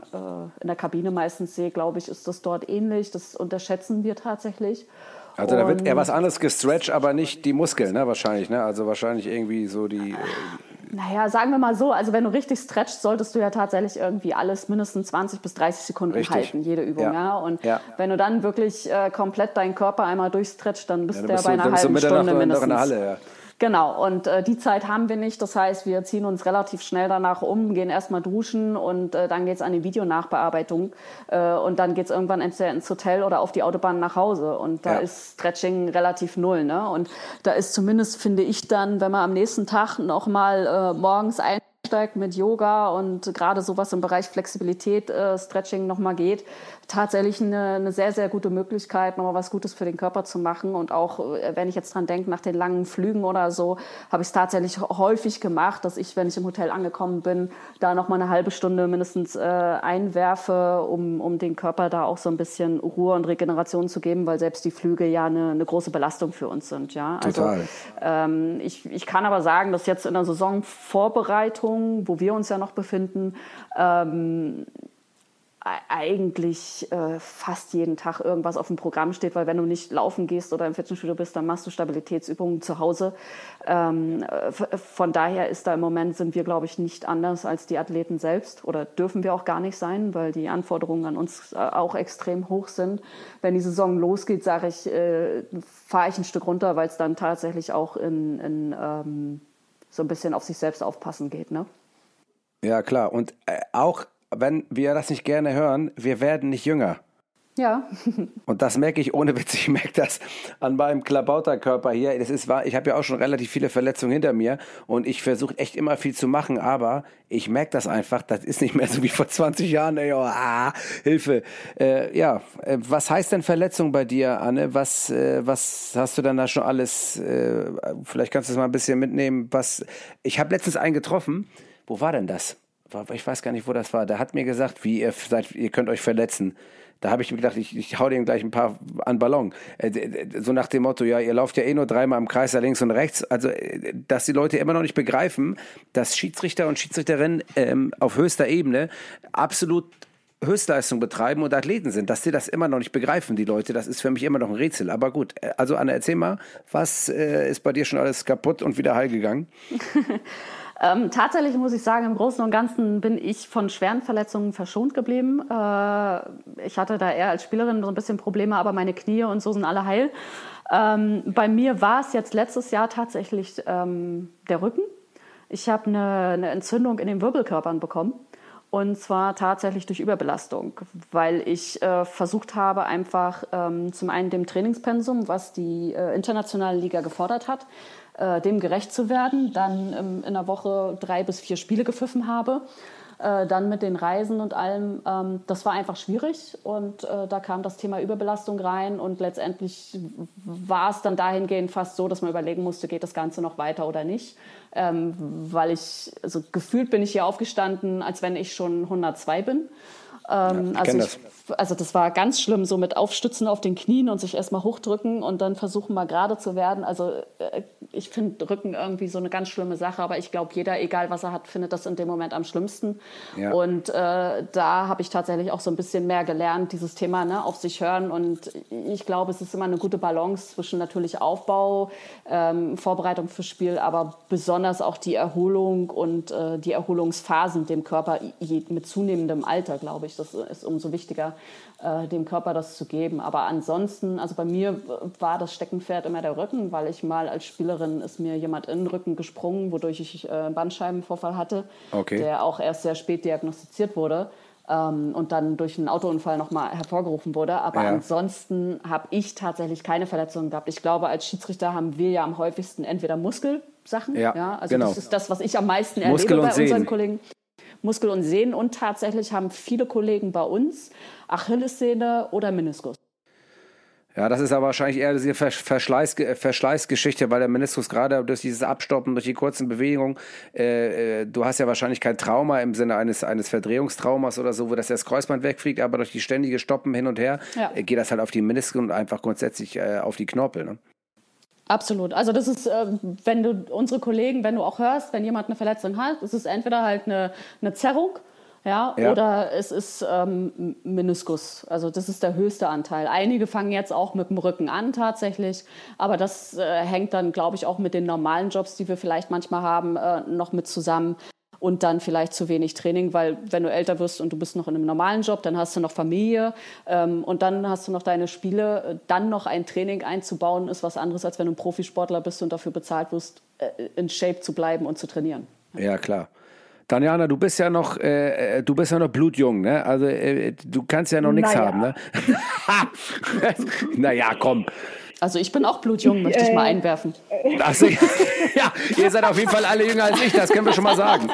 in der Kabine meistens sehe, glaube ich, ist das dort ähnlich. Das unterschätzen wir tatsächlich. Also da wird eher was anderes gestretcht, aber nicht die Muskeln, ne? Wahrscheinlich, ne? Also wahrscheinlich irgendwie so die. äh, Naja, sagen wir mal so, also wenn du richtig stretchst, solltest du ja tatsächlich irgendwie alles mindestens 20 bis 30 Sekunden Richtig. halten, jede Übung. Ja. Ja. Und Ja. wenn du dann wirklich äh, komplett deinen Körper einmal durchstretcht, dann bist Ja, du ja bist bei einer du halben Stunde mindestens. in der Halle, ja. Genau, und äh, die Zeit haben wir nicht. Das heißt, wir ziehen uns relativ schnell danach um, gehen erstmal duschen und äh, dann geht's an die Videonachbearbeitung. Äh, und dann geht's irgendwann entweder ins Hotel oder auf die Autobahn nach Hause. Und da Ja. ist Stretching relativ null. Ne? Und da ist zumindest, finde ich dann, wenn man am nächsten Tag noch mal äh, morgens einsteigt mit Yoga und gerade sowas im Bereich Flexibilität, äh, Stretching nochmal geht, tatsächlich eine, eine sehr, sehr gute Möglichkeit, nochmal was Gutes für den Körper zu machen. Und auch, äh, wenn ich jetzt dran denke, nach den langen Flügen oder so, habe ich es tatsächlich häufig gemacht, dass ich, wenn ich im Hotel angekommen bin, da nochmal eine halbe Stunde mindestens äh, einwerfe, um, um den Körper da auch so ein bisschen Ruhe und Regeneration zu geben, weil selbst die Flüge ja eine, eine große Belastung für uns sind. Ja? Total. Also, ähm, ich, ich kann aber sagen, dass jetzt in der Saisonvorbereitung, wo wir uns ja noch befinden, ähm, eigentlich äh, fast jeden Tag irgendwas auf dem Programm steht, weil wenn du nicht laufen gehst oder im Fitnessstudio bist, dann machst du Stabilitätsübungen zu Hause. Ähm, äh, f- von daher ist da im Moment sind wir, glaube ich, nicht anders als die Athleten selbst oder dürfen wir auch gar nicht sein, weil die Anforderungen an uns äh, auch extrem hoch sind. Wenn die Saison losgeht, sage ich, äh, fahre ich ein Stück runter, weil es dann tatsächlich auch in, in ähm, so ein bisschen auf sich selbst aufpassen geht. Ne? Ja, klar. Und äh, auch wenn wir das nicht gerne hören, wir werden nicht jünger. Ja. [laughs] Und das merke ich ohne Witz, ich merke das an meinem Klabauterkörper hier. Das ist wahr, ich habe ja auch schon relativ viele Verletzungen hinter mir und ich versuche echt immer viel zu machen, aber ich merke das einfach, das ist nicht mehr so wie vor 20 Jahren. Ey, oh, ah, Hilfe. Äh, ja, äh, was heißt denn Verletzung bei dir, Anne? Was, äh, was hast du dann da schon alles? Äh, vielleicht kannst du es mal ein bisschen mitnehmen. Was? Ich habe letztens einen getroffen. Wo war denn das? Ich weiß gar nicht, wo das war. Der hat mir gesagt, wie ihr seid, ihr könnt euch verletzen. Da habe ich mir gedacht, ich, ich hau dem gleich ein paar an Ballon. Äh, So nach dem Motto, ja, ihr lauft ja eh nur dreimal im Kreis da links und rechts. Also, äh, dass die Leute immer noch nicht begreifen, dass Schiedsrichter und Schiedsrichterinnen ähm, auf höchster Ebene absolut Höchstleistung betreiben und Athleten sind. Dass sie das immer noch nicht begreifen, die Leute, das ist für mich immer noch ein Rätsel. Aber gut, äh, also Anne, erzähl mal, was äh, ist bei dir schon alles kaputt und wieder heil gegangen? [laughs] Ähm, tatsächlich muss ich sagen, im Großen und Ganzen bin ich von schweren Verletzungen verschont geblieben. Äh, ich hatte da eher als Spielerin so ein bisschen Probleme, aber meine Knie und so sind alle heil. Ähm, bei mir war es jetzt letztes Jahr tatsächlich ähm, der Rücken. Ich habe eine, eine Entzündung in den Wirbelkörpern bekommen. Und zwar tatsächlich durch Überbelastung, weil ich äh, versucht habe, einfach ähm, zum einen dem Trainingspensum, was die äh, internationale Liga gefordert hat, äh, dem gerecht zu werden, dann ähm, in der Woche drei bis vier Spiele gepfiffen habe äh, dann mit den Reisen und allem, ähm, das war einfach schwierig und äh, da kam das Thema Überbelastung rein und letztendlich war es dann dahingehend fast so, dass man überlegen musste, geht das Ganze noch weiter oder nicht, ähm, weil ich, also gefühlt bin ich hier aufgestanden, als wenn ich schon 102 bin. Ähm, ja, also, ich, also das war ganz schlimm, so mit Aufstützen auf den Knien und sich erstmal hochdrücken und dann versuchen mal gerade zu werden. Also äh, ich finde Rücken irgendwie so eine ganz schlimme Sache, aber ich glaube, jeder, egal was er hat, findet das in dem Moment am schlimmsten. Ja. Und äh, da habe ich tatsächlich auch so ein bisschen mehr gelernt, dieses Thema ne, auf sich hören. Und ich glaube, es ist immer eine gute Balance zwischen natürlich Aufbau, ähm, Vorbereitung fürs Spiel, aber besonders auch die Erholung und äh, die Erholungsphasen dem Körper mit zunehmendem Alter, glaube ich. Das ist umso wichtiger äh, dem Körper das zu geben. Aber ansonsten, also bei mir war das Steckenpferd immer der Rücken, weil ich mal als Spielerin ist mir jemand in den Rücken gesprungen, wodurch ich äh, Bandscheibenvorfall hatte, okay. der auch erst sehr spät diagnostiziert wurde. Ähm, und dann durch einen Autounfall nochmal hervorgerufen wurde. Aber ja. ansonsten habe ich tatsächlich keine Verletzungen gehabt. Ich glaube, als Schiedsrichter haben wir ja am häufigsten entweder Muskelsachen. Ja, ja also genau. das ist das, was ich am meisten Muskel erlebe bei unseren Kollegen. Muskel und Sehnen und tatsächlich haben viele Kollegen bei uns Achillessehne oder Meniskus. Ja, das ist aber wahrscheinlich eher diese Verschleiß, Verschleißgeschichte, weil der Meniskus gerade durch dieses Abstoppen, durch die kurzen Bewegungen, äh, äh, du hast ja wahrscheinlich kein Trauma im Sinne eines, eines Verdrehungstraumas oder so, wo das, das Kreuzband wegfliegt, aber durch die ständige Stoppen hin und her ja. äh, geht das halt auf die Menisken und einfach grundsätzlich äh, auf die Knorpel. Ne? Absolut. Also das ist, äh, wenn du unsere Kollegen, wenn du auch hörst, wenn jemand eine Verletzung hat, es ist entweder halt eine, eine Zerrung, ja, ja, oder es ist ähm, Meniskus. Also das ist der höchste Anteil. Einige fangen jetzt auch mit dem Rücken an tatsächlich, aber das äh, hängt dann, glaube ich, auch mit den normalen Jobs, die wir vielleicht manchmal haben, äh, noch mit zusammen und dann vielleicht zu wenig Training, weil wenn du älter wirst und du bist noch in einem normalen Job, dann hast du noch Familie ähm, und dann hast du noch deine Spiele. Dann noch ein Training einzubauen, ist was anderes, als wenn du ein Profisportler bist und dafür bezahlt wirst, äh, in Shape zu bleiben und zu trainieren. Ja, klar. Daniana, du bist ja noch, äh, äh du bist ja noch blutjung, ne? Also äh, du kannst ja noch nichts naja. haben, ne? [laughs] naja, komm. Also ich bin auch blutjung, möchte ich mal äh, einwerfen. Also, [laughs] ja, ihr seid auf jeden Fall alle jünger als ich, das können wir schon mal sagen.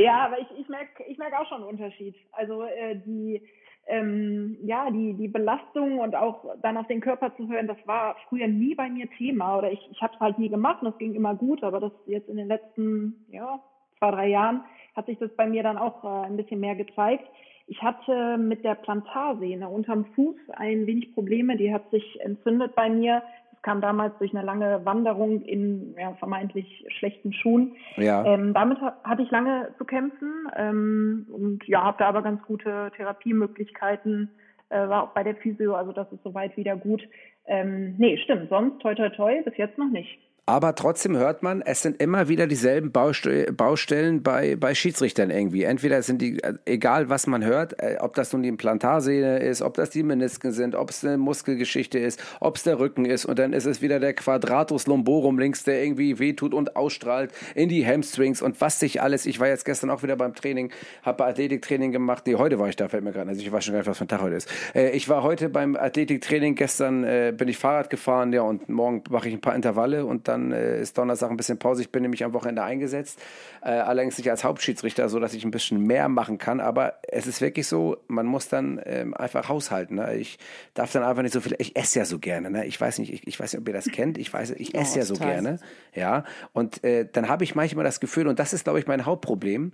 Ja, aber ich, ich merke ich merk auch schon einen Unterschied. Also äh, die, ähm, ja, die, die Belastung und auch dann auf den Körper zu hören, das war früher nie bei mir Thema. Oder ich, ich habe es halt nie gemacht und das ging immer gut, aber das jetzt in den letzten ja, zwei, drei Jahren hat sich das bei mir dann auch äh, ein bisschen mehr gezeigt. Ich hatte mit der Plantarsehne unterm Fuß ein wenig Probleme. Die hat sich entzündet bei mir. Das kam damals durch eine lange Wanderung in ja, vermeintlich schlechten Schuhen. Ja. Ähm, damit hatte ich lange zu kämpfen ähm, und ja, habe da aber ganz gute Therapiemöglichkeiten. Äh, war auch bei der Physio, also das ist soweit wieder gut. Ähm, nee, stimmt. Sonst toi toi toi, bis jetzt noch nicht. Aber trotzdem hört man, es sind immer wieder dieselben Baustellen bei, bei Schiedsrichtern irgendwie. Entweder sind die, äh, egal was man hört, äh, ob das nun die Implantarsehne ist, ob das die Menisken sind, ob es eine Muskelgeschichte ist, ob es der Rücken ist und dann ist es wieder der Quadratus lumborum links, der irgendwie wehtut und ausstrahlt in die Hamstrings und was sich alles. Ich war jetzt gestern auch wieder beim Training, habe Athletiktraining gemacht. Nee, heute war ich da, fällt mir gerade. Also ich weiß schon gar nicht, was für ein Tag heute ist. Äh, ich war heute beim Athletiktraining, gestern bin ich Fahrrad gefahren, ja, und morgen mache ich ein paar Intervalle und dann äh, ist Donnerstag ein bisschen Pause. Ich bin nämlich am Wochenende eingesetzt, äh, allerdings nicht als Hauptschiedsrichter, so dass ich ein bisschen mehr machen kann. Aber es ist wirklich so, man muss dann ähm, einfach haushalten. Ne? Ich darf dann einfach nicht so viel. Ich esse ja so gerne. Ne? Ich weiß nicht, ich, ich weiß nicht, ob ihr das kennt. Ich weiß, ich esse oh, ja so gerne. Ja, und äh, dann habe ich manchmal das Gefühl, und das ist, glaube ich, mein Hauptproblem.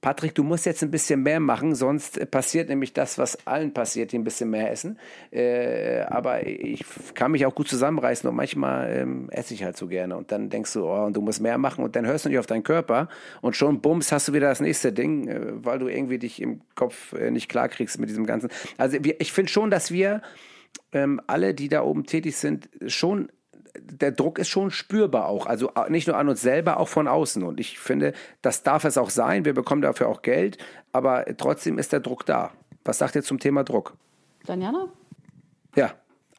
Patrick, du musst jetzt ein bisschen mehr machen, sonst passiert nämlich das, was allen passiert, die ein bisschen mehr essen. Äh, aber ich kann mich auch gut zusammenreißen und manchmal ähm, esse ich halt so gerne. Und dann denkst du, oh, und du musst mehr machen und dann hörst du nicht auf deinen Körper und schon bums hast du wieder das nächste Ding, äh, weil du irgendwie dich im Kopf äh, nicht klarkriegst mit diesem Ganzen. Also wir, ich finde schon, dass wir ähm, alle, die da oben tätig sind, schon der Druck ist schon spürbar auch. Also äh, nicht nur an uns selber, auch von außen. Und ich finde, das darf es auch sein. Wir bekommen dafür auch Geld, aber trotzdem ist der Druck da. Was sagt ihr zum Thema Druck? Daniela? Ja.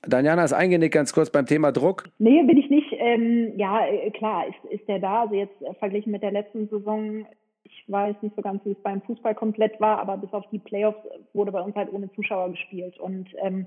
Daniela ist eingenickt ganz kurz beim Thema Druck. Nee, bin ich nicht. Ähm, ja, äh, klar, ist, ist der da. Also jetzt äh, verglichen mit der letzten Saison, ich weiß nicht so ganz, wie es beim Fußball komplett war, aber bis auf die Playoffs wurde bei uns halt ohne Zuschauer gespielt. Und ähm,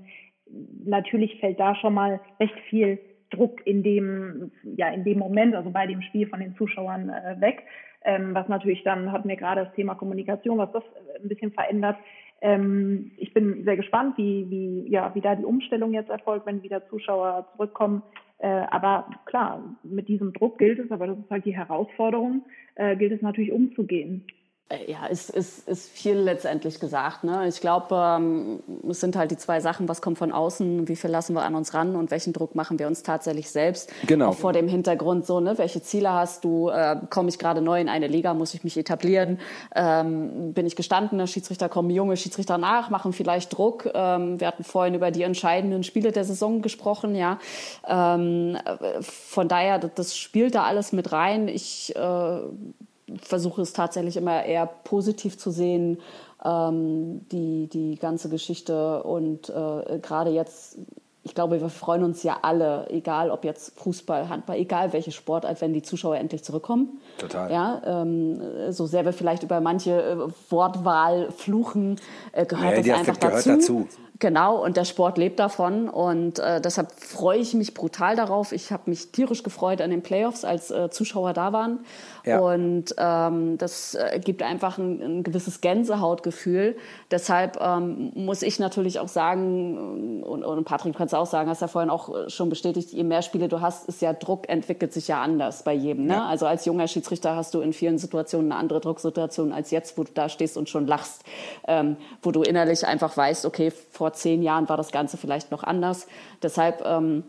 natürlich fällt da schon mal recht viel Druck in dem, ja, in dem Moment, also bei dem Spiel von den Zuschauern äh, weg. Ähm, was natürlich dann hatten wir gerade das Thema Kommunikation, was das ein bisschen verändert. Ähm, ich bin sehr gespannt, wie, wie, ja, wie da die Umstellung jetzt erfolgt, wenn wieder Zuschauer zurückkommen. Äh, aber klar, mit diesem Druck gilt es, aber das ist halt die Herausforderung, äh, gilt es natürlich umzugehen. Äh, ja, ist, ist, ist viel letztendlich gesagt. Ne? Ich glaube, ähm, es sind halt die zwei Sachen, was kommt von außen, wie viel lassen wir an uns ran und welchen Druck machen wir uns tatsächlich selbst. Genau. Auch vor dem Hintergrund so, ne? welche Ziele hast du? Äh, Komme ich gerade neu in eine Liga, muss ich mich etablieren? Ähm, bin ich gestandener Schiedsrichter, kommen junge Schiedsrichter nach, machen vielleicht Druck? Ähm, wir hatten vorhin über die entscheidenden Spiele der Saison gesprochen, ja. Ähm, äh, von daher, das spielt da alles mit rein. Ich äh, versuche es tatsächlich immer eher positiv zu sehen, ähm, die, die ganze Geschichte. Und äh, gerade jetzt, ich glaube, wir freuen uns ja alle, egal ob jetzt Fußball, Handball, egal welche Sportart, wenn die Zuschauer endlich zurückkommen. Total. Ja, ähm, so sehr wir vielleicht über manche äh, Wortwahl fluchen, äh, gehört ja, das einfach gehört dazu. Genau, und der Sport lebt davon und äh, deshalb freue ich mich brutal darauf. Ich habe mich tierisch gefreut an den Playoffs, als äh, Zuschauer da waren. Ja. Und ähm, das äh, gibt einfach ein, ein gewisses Gänsehautgefühl. Deshalb ähm, muss ich natürlich auch sagen, und, und Patrick kannst du auch sagen, hast ja vorhin auch schon bestätigt, je mehr Spiele du hast, ist ja Druck entwickelt sich ja anders bei jedem. Ne? Ja. Also als junger Schiedsrichter hast du in vielen Situationen eine andere Drucksituation als jetzt, wo du da stehst und schon lachst, ähm, wo du innerlich einfach weißt, okay, vor zehn Jahren war das Ganze vielleicht noch anders. Deshalb ähm,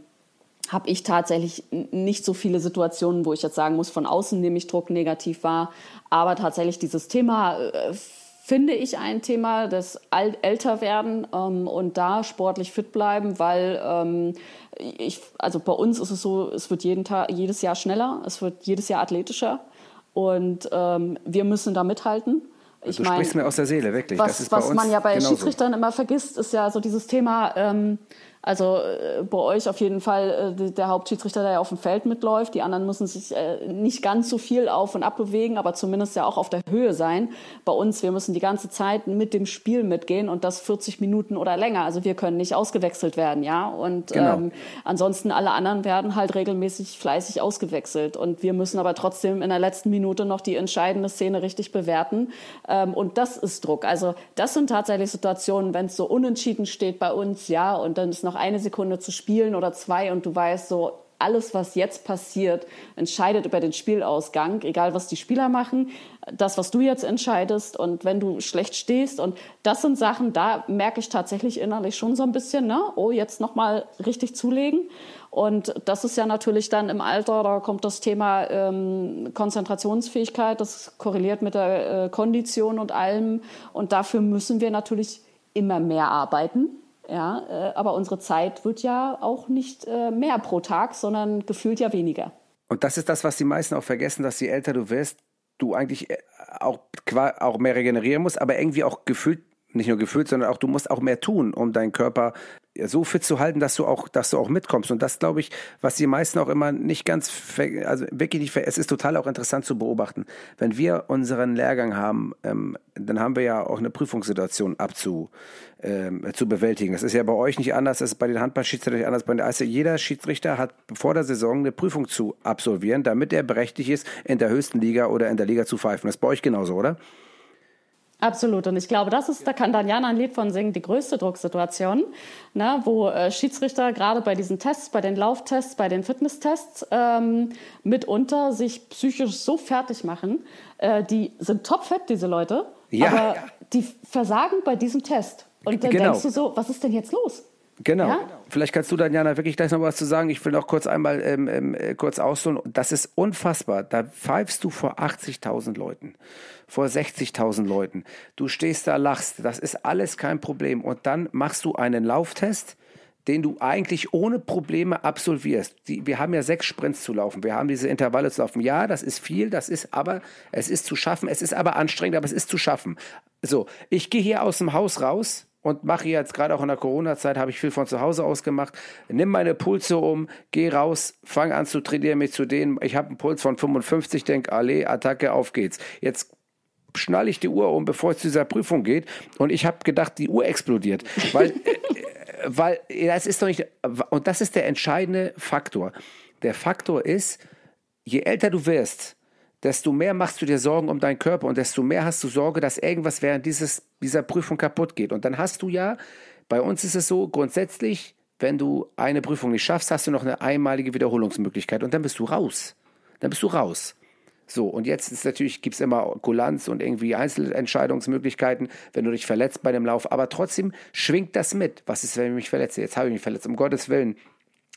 habe ich tatsächlich nicht so viele Situationen, wo ich jetzt sagen muss, von außen nehme ich Druck negativ wahr. Aber tatsächlich dieses Thema äh, finde ich ein Thema des Al Älterwerden ähm, und da sportlich fit bleiben, weil ähm, ich, also bei uns ist es so, es wird jeden Tag, jedes Jahr schneller, es wird jedes Jahr athletischer und ähm, wir müssen da mithalten. Ich du mein, sprichst mir aus der Seele, wirklich. Was, was man ja bei genauso. Schiedsrichtern immer vergisst, ist ja so dieses Thema, ähm, also äh, bei euch auf jeden Fall äh, der Hauptschiedsrichter, der ja auf dem Feld mitläuft. Die anderen müssen sich äh, nicht ganz so viel auf und ab bewegen, aber zumindest ja auch auf der Höhe sein. Bei uns, wir müssen die ganze Zeit mit dem Spiel mitgehen und das 40 Minuten oder länger. Also wir können nicht ausgewechselt werden, ja. Und Genau. ähm, ansonsten alle anderen werden halt regelmäßig fleißig ausgewechselt. Und wir müssen aber trotzdem in der letzten Minute noch die entscheidende Szene richtig bewerten. Ähm, und das ist Druck. Also das sind tatsächlich Situationen, wenn es so unentschieden steht bei uns, ja, und dann ist noch eine Sekunde zu spielen oder zwei und du weißt so, alles, was jetzt passiert, entscheidet über den Spielausgang, egal was die Spieler machen, das, was du jetzt entscheidest und wenn du schlecht stehst. Und das sind Sachen, da merke ich tatsächlich innerlich schon so ein bisschen, ne, oh, jetzt nochmal richtig zulegen. Und das ist ja natürlich dann im Alter, da kommt das Thema ähm, Konzentrationsfähigkeit, das korreliert mit der äh, Kondition und allem. Und dafür müssen wir natürlich immer mehr arbeiten. Ja, äh, aber unsere Zeit wird ja auch nicht äh, mehr pro Tag, sondern gefühlt ja weniger. Und das ist das, was die meisten auch vergessen, dass je älter du wirst, du eigentlich äh, auch, auch mehr regenerieren musst, aber irgendwie auch gefühlt, nicht nur gefühlt, sondern auch du musst auch mehr tun, um deinen Körper so fit zu halten, dass du auch, dass du auch mitkommst. Und das glaube ich, was die meisten auch immer nicht ganz, also wirklich nicht, es ist total auch interessant zu beobachten. Wenn wir unseren Lehrgang haben, ähm, dann haben wir ja auch eine Prüfungssituation abzu, ähm, zu bewältigen. Das ist ja bei euch nicht anders, das ist bei den Handballschiedsrichtern nicht anders. Bei den also jeder Schiedsrichter hat vor der Saison eine Prüfung zu absolvieren, damit er berechtigt ist, in der höchsten Liga oder in der Liga zu pfeifen. Das ist bei euch genauso, oder? Absolut. Und ich glaube, das ist, da kann Daniela ein Lied von singen, die größte Drucksituation, ne, wo äh, Schiedsrichter gerade bei diesen Tests, bei den Lauftests, bei den Fitnesstests ähm, mitunter sich psychisch so fertig machen. Äh, die sind topfit, diese Leute, Ja. aber die versagen bei diesem Test. Und dann Genau. denkst du so, was ist denn jetzt los? Genau. Ja? Vielleicht kannst du dann, Jana, wirklich gleich noch was zu sagen. Ich will noch kurz einmal ähm, ähm, äh, kurz ausholen. Das ist unfassbar. Da pfeifst du vor 80.000 Leuten, vor 60.000 Leuten. Du stehst da, lachst. Das ist alles kein Problem. Und dann machst du einen Lauftest, den du eigentlich ohne Probleme absolvierst. Die, wir haben ja sechs Sprints zu laufen, wir haben diese Intervalle zu laufen. Ja, das ist viel, das ist aber, es ist zu schaffen, es ist aber anstrengend, aber es ist zu schaffen. So, ich gehe hier aus dem Haus raus und mache jetzt gerade auch in der Corona-Zeit, habe ich viel von zu Hause aus gemacht. Nimm meine Pulse um, geh raus, fang an zu trainieren mich zu denen. Ich habe einen Puls von 55, denk, alle, Attacke, auf geht's. Jetzt schnalle ich die Uhr um, bevor es zu dieser Prüfung geht. Und ich habe gedacht, die Uhr explodiert. Weil [laughs] weil das ist doch nicht, und das ist der entscheidende Faktor. Der Faktor ist, je älter du wirst, desto mehr machst du dir Sorgen um deinen Körper und desto mehr hast du Sorge, dass irgendwas während dieses, dieser Prüfung kaputt geht. Und dann hast du ja, bei uns ist es so, grundsätzlich, wenn du eine Prüfung nicht schaffst, hast du noch eine einmalige Wiederholungsmöglichkeit und dann bist du raus. Dann bist du raus. So, und jetzt ist natürlich, gibt es immer Kulanz und irgendwie Einzelentscheidungsmöglichkeiten, wenn du dich verletzt bei dem Lauf. Aber trotzdem schwingt das mit. Was ist, wenn ich mich verletze? Jetzt habe ich mich verletzt, um Gottes Willen.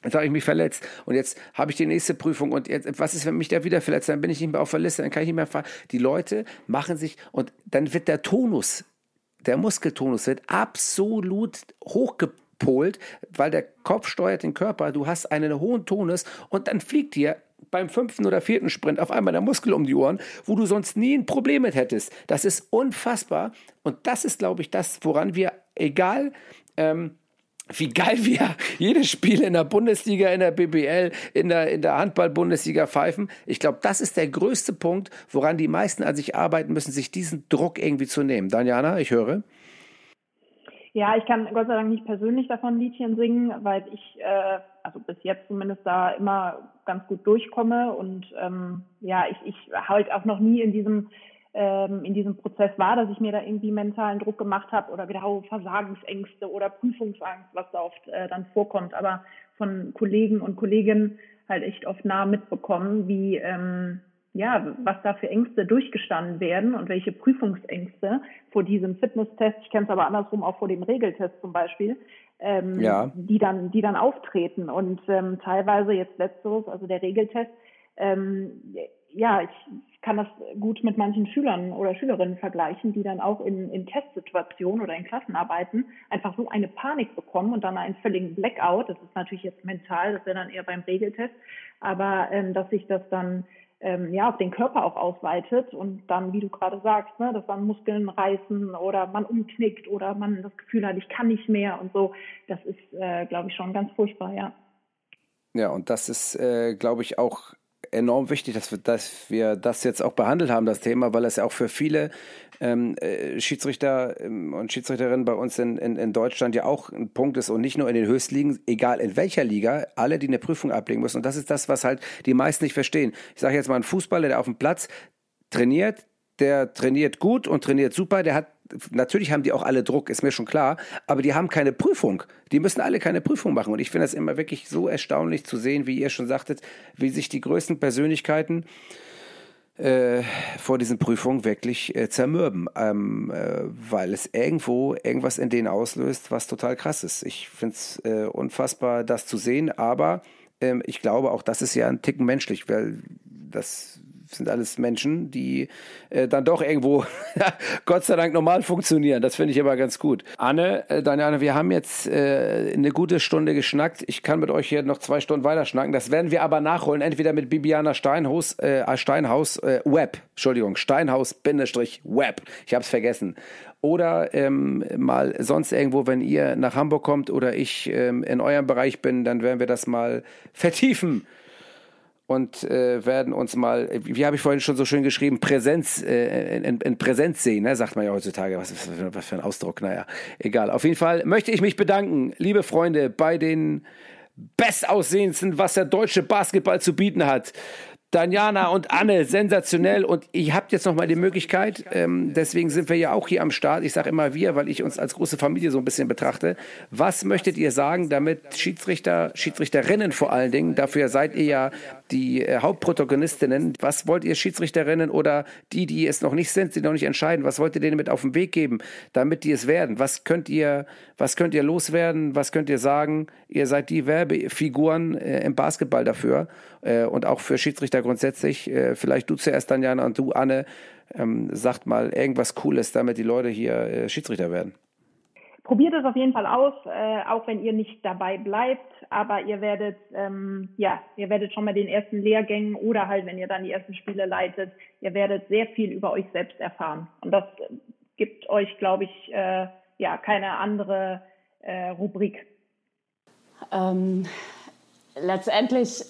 Jetzt habe ich mich verletzt und jetzt habe ich die nächste Prüfung und jetzt, was ist, wenn mich da wieder verletzt? Dann bin ich nicht mehr auf der Liste, dann kann ich nicht mehr fahren. Die Leute machen sich und dann wird der Tonus, der Muskeltonus wird absolut hochgepolt, weil der Kopf steuert den Körper. Du hast einen hohen Tonus und dann fliegt dir beim fünften oder vierten Sprint auf einmal der Muskel um die Ohren, wo du sonst nie ein Problem mit hättest. Das ist unfassbar. Und das ist, glaube ich, das, woran wir, egal ähm, wie geil wir [laughs] jedes Spiel in der Bundesliga, in der BBL, in der, in der Handball-Bundesliga pfeifen. Ich glaube, das ist der größte Punkt, woran die meisten an sich arbeiten müssen, sich diesen Druck irgendwie zu nehmen. Daniana, ich höre. Ja, ich kann Gott sei Dank nicht persönlich davon Liedchen singen, weil ich, äh, also bis jetzt zumindest da immer ganz gut durchkomme. Und ähm, ja, ich, ich halt auch noch nie in diesem ähm, in diesem Prozess war, dass ich mir da irgendwie mentalen Druck gemacht habe oder wieder Versagensängste oder Prüfungsangst, was da oft äh, dann vorkommt, aber von Kollegen und Kolleginnen halt echt oft nah mitbekommen, wie ähm, ja, was da für Ängste durchgestanden werden und welche Prüfungsängste vor diesem Fitnesstest, ich kenne es aber andersrum auch vor dem Regeltest zum Beispiel, ähm, ja. die dann, die dann auftreten und ähm, teilweise jetzt letzteres, also der Regeltest, ähm, ja, ich kann das gut mit manchen Schülern oder Schülerinnen vergleichen, die dann auch in, in Testsituationen oder in Klassenarbeiten einfach so eine Panik bekommen und dann einen völligen Blackout. Das ist natürlich jetzt mental, das wäre dann eher beim Regeltest, aber ähm, dass sich das dann ähm, ja, auf den Körper auch ausweitet und dann, wie du gerade sagst, ne, dass dann Muskeln reißen oder man umknickt oder man das Gefühl hat, ich kann nicht mehr und so, das ist, äh, glaube ich, schon ganz furchtbar, ja. Ja, und das ist, äh, glaube ich, auch enorm wichtig, dass wir, dass wir das jetzt auch behandelt haben, das Thema, weil es ja auch für viele ähm, äh, Schiedsrichter ähm, und Schiedsrichterinnen bei uns in, in, in Deutschland ja auch ein Punkt ist und nicht nur in den Höchstligen, egal in welcher Liga, alle, die eine Prüfung ablegen müssen. Und das ist das, was halt die meisten nicht verstehen. Ich sage jetzt mal, ein Fußballer, der auf dem Platz trainiert, der trainiert gut und trainiert super, der hat natürlich haben die auch alle Druck, ist mir schon klar, aber die haben keine Prüfung. Die müssen alle keine Prüfung machen. Und ich finde das immer wirklich so erstaunlich zu sehen, wie ihr schon sagtet, wie sich die größten Persönlichkeiten äh, vor diesen Prüfungen wirklich äh, zermürben, ähm, äh, weil es irgendwo irgendwas in denen auslöst, was total krass ist. Ich finde es äh, unfassbar, das zu sehen, aber ähm, ich glaube auch, das ist ja ein Ticken menschlich, weil das sind alles Menschen, die äh, dann doch irgendwo, [laughs] Gott sei Dank, normal funktionieren. Das finde ich immer ganz gut. Anne, äh, Daniane, wir haben jetzt äh, eine gute Stunde geschnackt. Ich kann mit euch hier noch zwei Stunden weiter schnacken. Das werden wir aber nachholen, entweder mit Bibiana Steinhaus, äh, Steinhaus äh, Web, Entschuldigung, Steinhaus-Web. Ich habe es vergessen oder ähm, mal sonst irgendwo, wenn ihr nach Hamburg kommt oder ich ähm, in eurem Bereich bin, dann werden wir das mal vertiefen und äh, werden uns mal, wie habe ich vorhin schon so schön geschrieben, Präsenz, äh, in, in, Präsenz sehen, ne? sagt man ja heutzutage. Was, was für ein Ausdruck, naja, egal. Auf jeden Fall möchte ich mich bedanken, liebe Freunde, bei den bestaussehendsten, was der deutsche Basketball zu bieten hat. Daniana und Anne, sensationell. Und ihr habt jetzt noch mal die Möglichkeit, ähm, deswegen sind wir ja auch hier am Start. Ich sage immer wir, weil ich uns als große Familie so ein bisschen betrachte. Was möchtet ihr sagen, damit Schiedsrichter, Schiedsrichterinnen vor allen Dingen, dafür seid ihr ja die äh, Hauptprotagonistinnen. Was wollt ihr Schiedsrichterinnen oder die, die es noch nicht sind, die noch nicht entscheiden, was wollt ihr denen mit auf den Weg geben, damit die es werden? Was könnt ihr, was könnt ihr loswerden? Was könnt ihr sagen? Ihr seid die Werbefiguren äh, im Basketball dafür äh, und auch für Schiedsrichter grundsätzlich. Äh, vielleicht du zuerst, Daniela, und du, Anne, ähm, sagt mal irgendwas Cooles, damit die Leute hier äh, Schiedsrichter werden. probiert es auf jeden Fall aus, äh, auch wenn ihr nicht dabei bleibt, aber ihr werdet, ähm, ja, ihr werdet schon mal den ersten Lehrgängen oder halt, wenn ihr dann die ersten Spiele leitet, ihr werdet sehr viel über euch selbst erfahren. Und das gibt euch, glaube ich, äh, ja, keine andere äh, Rubrik. Ähm, letztendlich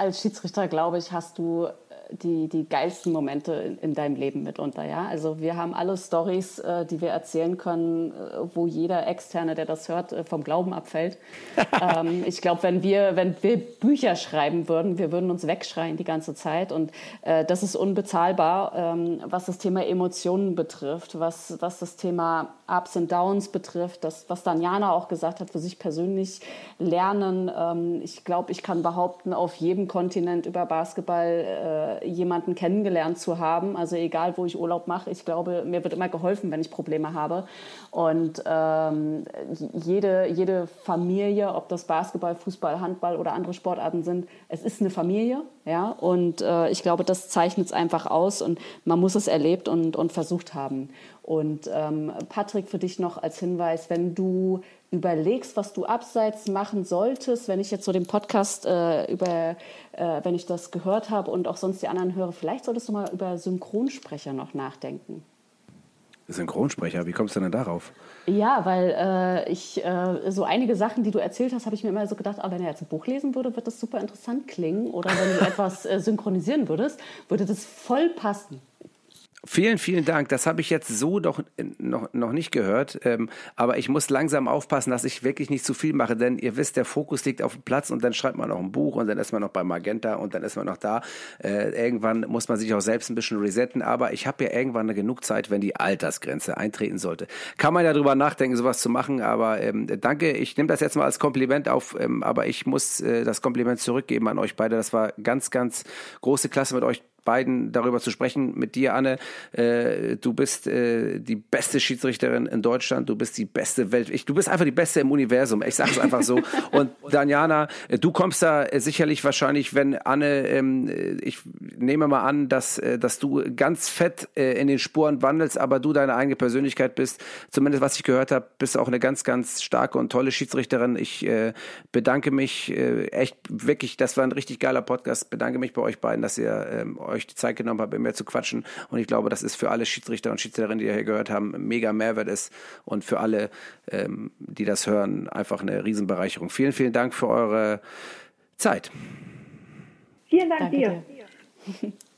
als Schiedsrichter, glaube ich, hast du die, die geilsten Momente in, in, deinem Leben mitunter. Ja? Also wir haben alle Stories, äh, die wir erzählen können, äh, wo jeder Externe, der das hört, äh, vom Glauben abfällt. [laughs] ähm, ich glaube, wenn wir, wenn wir Bücher schreiben würden, wir würden uns wegschreien die ganze Zeit. Und äh, das ist unbezahlbar, ähm, was das Thema Emotionen betrifft, was, was das Thema Ups und Downs betrifft, das, was Daniana auch gesagt hat, für sich persönlich lernen. Ähm, ich glaube, ich kann behaupten, auf jedem Kontinent über Basketball äh, jemanden kennengelernt zu haben. Also egal, wo ich Urlaub mache, ich glaube, mir wird immer geholfen, wenn ich Probleme habe. Und ähm, jede, jede Familie, ob das Basketball, Fußball, Handball oder andere Sportarten sind, es ist eine Familie. Ja? Und äh, ich glaube, das zeichnet es einfach aus und man muss es erlebt und, und versucht haben. Und ähm, Patrick, für dich noch als Hinweis, wenn du überlegst, was du abseits machen solltest, wenn ich jetzt so den Podcast äh, über, äh, wenn ich das gehört habe und auch sonst die anderen höre, vielleicht solltest du mal über Synchronsprecher noch nachdenken. Synchronsprecher, wie kommst du denn darauf? Ja, weil äh, ich äh, so einige Sachen, die du erzählt hast, habe ich mir immer so gedacht, ah, wenn er jetzt ein Buch lesen würde, wird das super interessant klingen. Oder wenn du [laughs] etwas äh, synchronisieren würdest, würde das voll passen. Vielen, vielen Dank. Das habe ich jetzt so doch noch, noch nicht gehört. Ähm, aber ich muss langsam aufpassen, dass ich wirklich nicht zu viel mache, denn ihr wisst, der Fokus liegt auf dem Platz und dann schreibt man noch ein Buch und dann ist man noch bei Magenta und dann ist man noch da. Äh, irgendwann muss man sich auch selbst ein bisschen resetten, aber ich habe ja irgendwann genug Zeit, wenn die Altersgrenze eintreten sollte. Kann man ja drüber nachdenken, sowas zu machen, aber ähm, danke. Ich nehme das jetzt mal als Kompliment auf, ähm, aber ich muss äh, das Kompliment zurückgeben an euch beide. Das war ganz, ganz große Klasse mit euch beiden darüber zu sprechen. Mit dir, Anne, äh, du bist äh, die beste Schiedsrichterin in Deutschland, du bist die beste Welt, ich, du bist einfach die beste im Universum. Ich sage es einfach so. [laughs] Und Daniana, äh, du kommst da sicherlich wahrscheinlich, wenn Anne, ähm, ich nehme mal an, dass, äh, dass du ganz fett äh, in den Spuren wandelst, aber du deine eigene Persönlichkeit bist. Zumindest was ich gehört habe, bist du auch eine ganz, ganz starke und tolle Schiedsrichterin. Ich äh, bedanke mich äh, echt wirklich, das war ein richtig geiler Podcast. Bedanke mich bei euch beiden, dass ihr ähm, euch die Zeit genommen habt, mit mir zu quatschen. Und ich glaube, das ist für alle Schiedsrichter und Schiedsrichterinnen, die hier gehört haben, ein mega Mehrwert ist und für alle, ähm, die das hören, einfach eine Riesenbereicherung. Vielen, vielen Dank für eure Zeit. Vielen Dank Danke dir. dir. [laughs]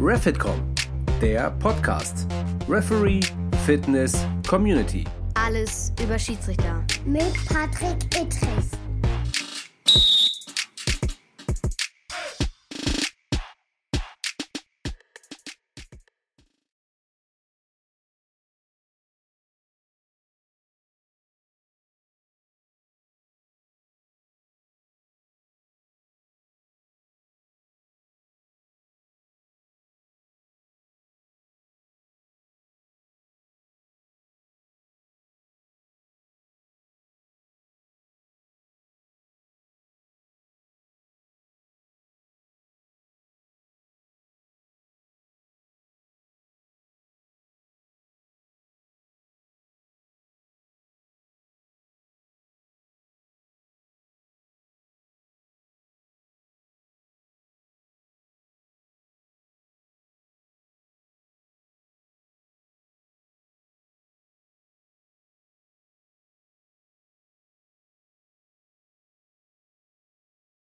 Refitcom, der Podcast. Referee, Fitness, Community. Alles über Schiedsrichter. Mit Patrick Ittrich.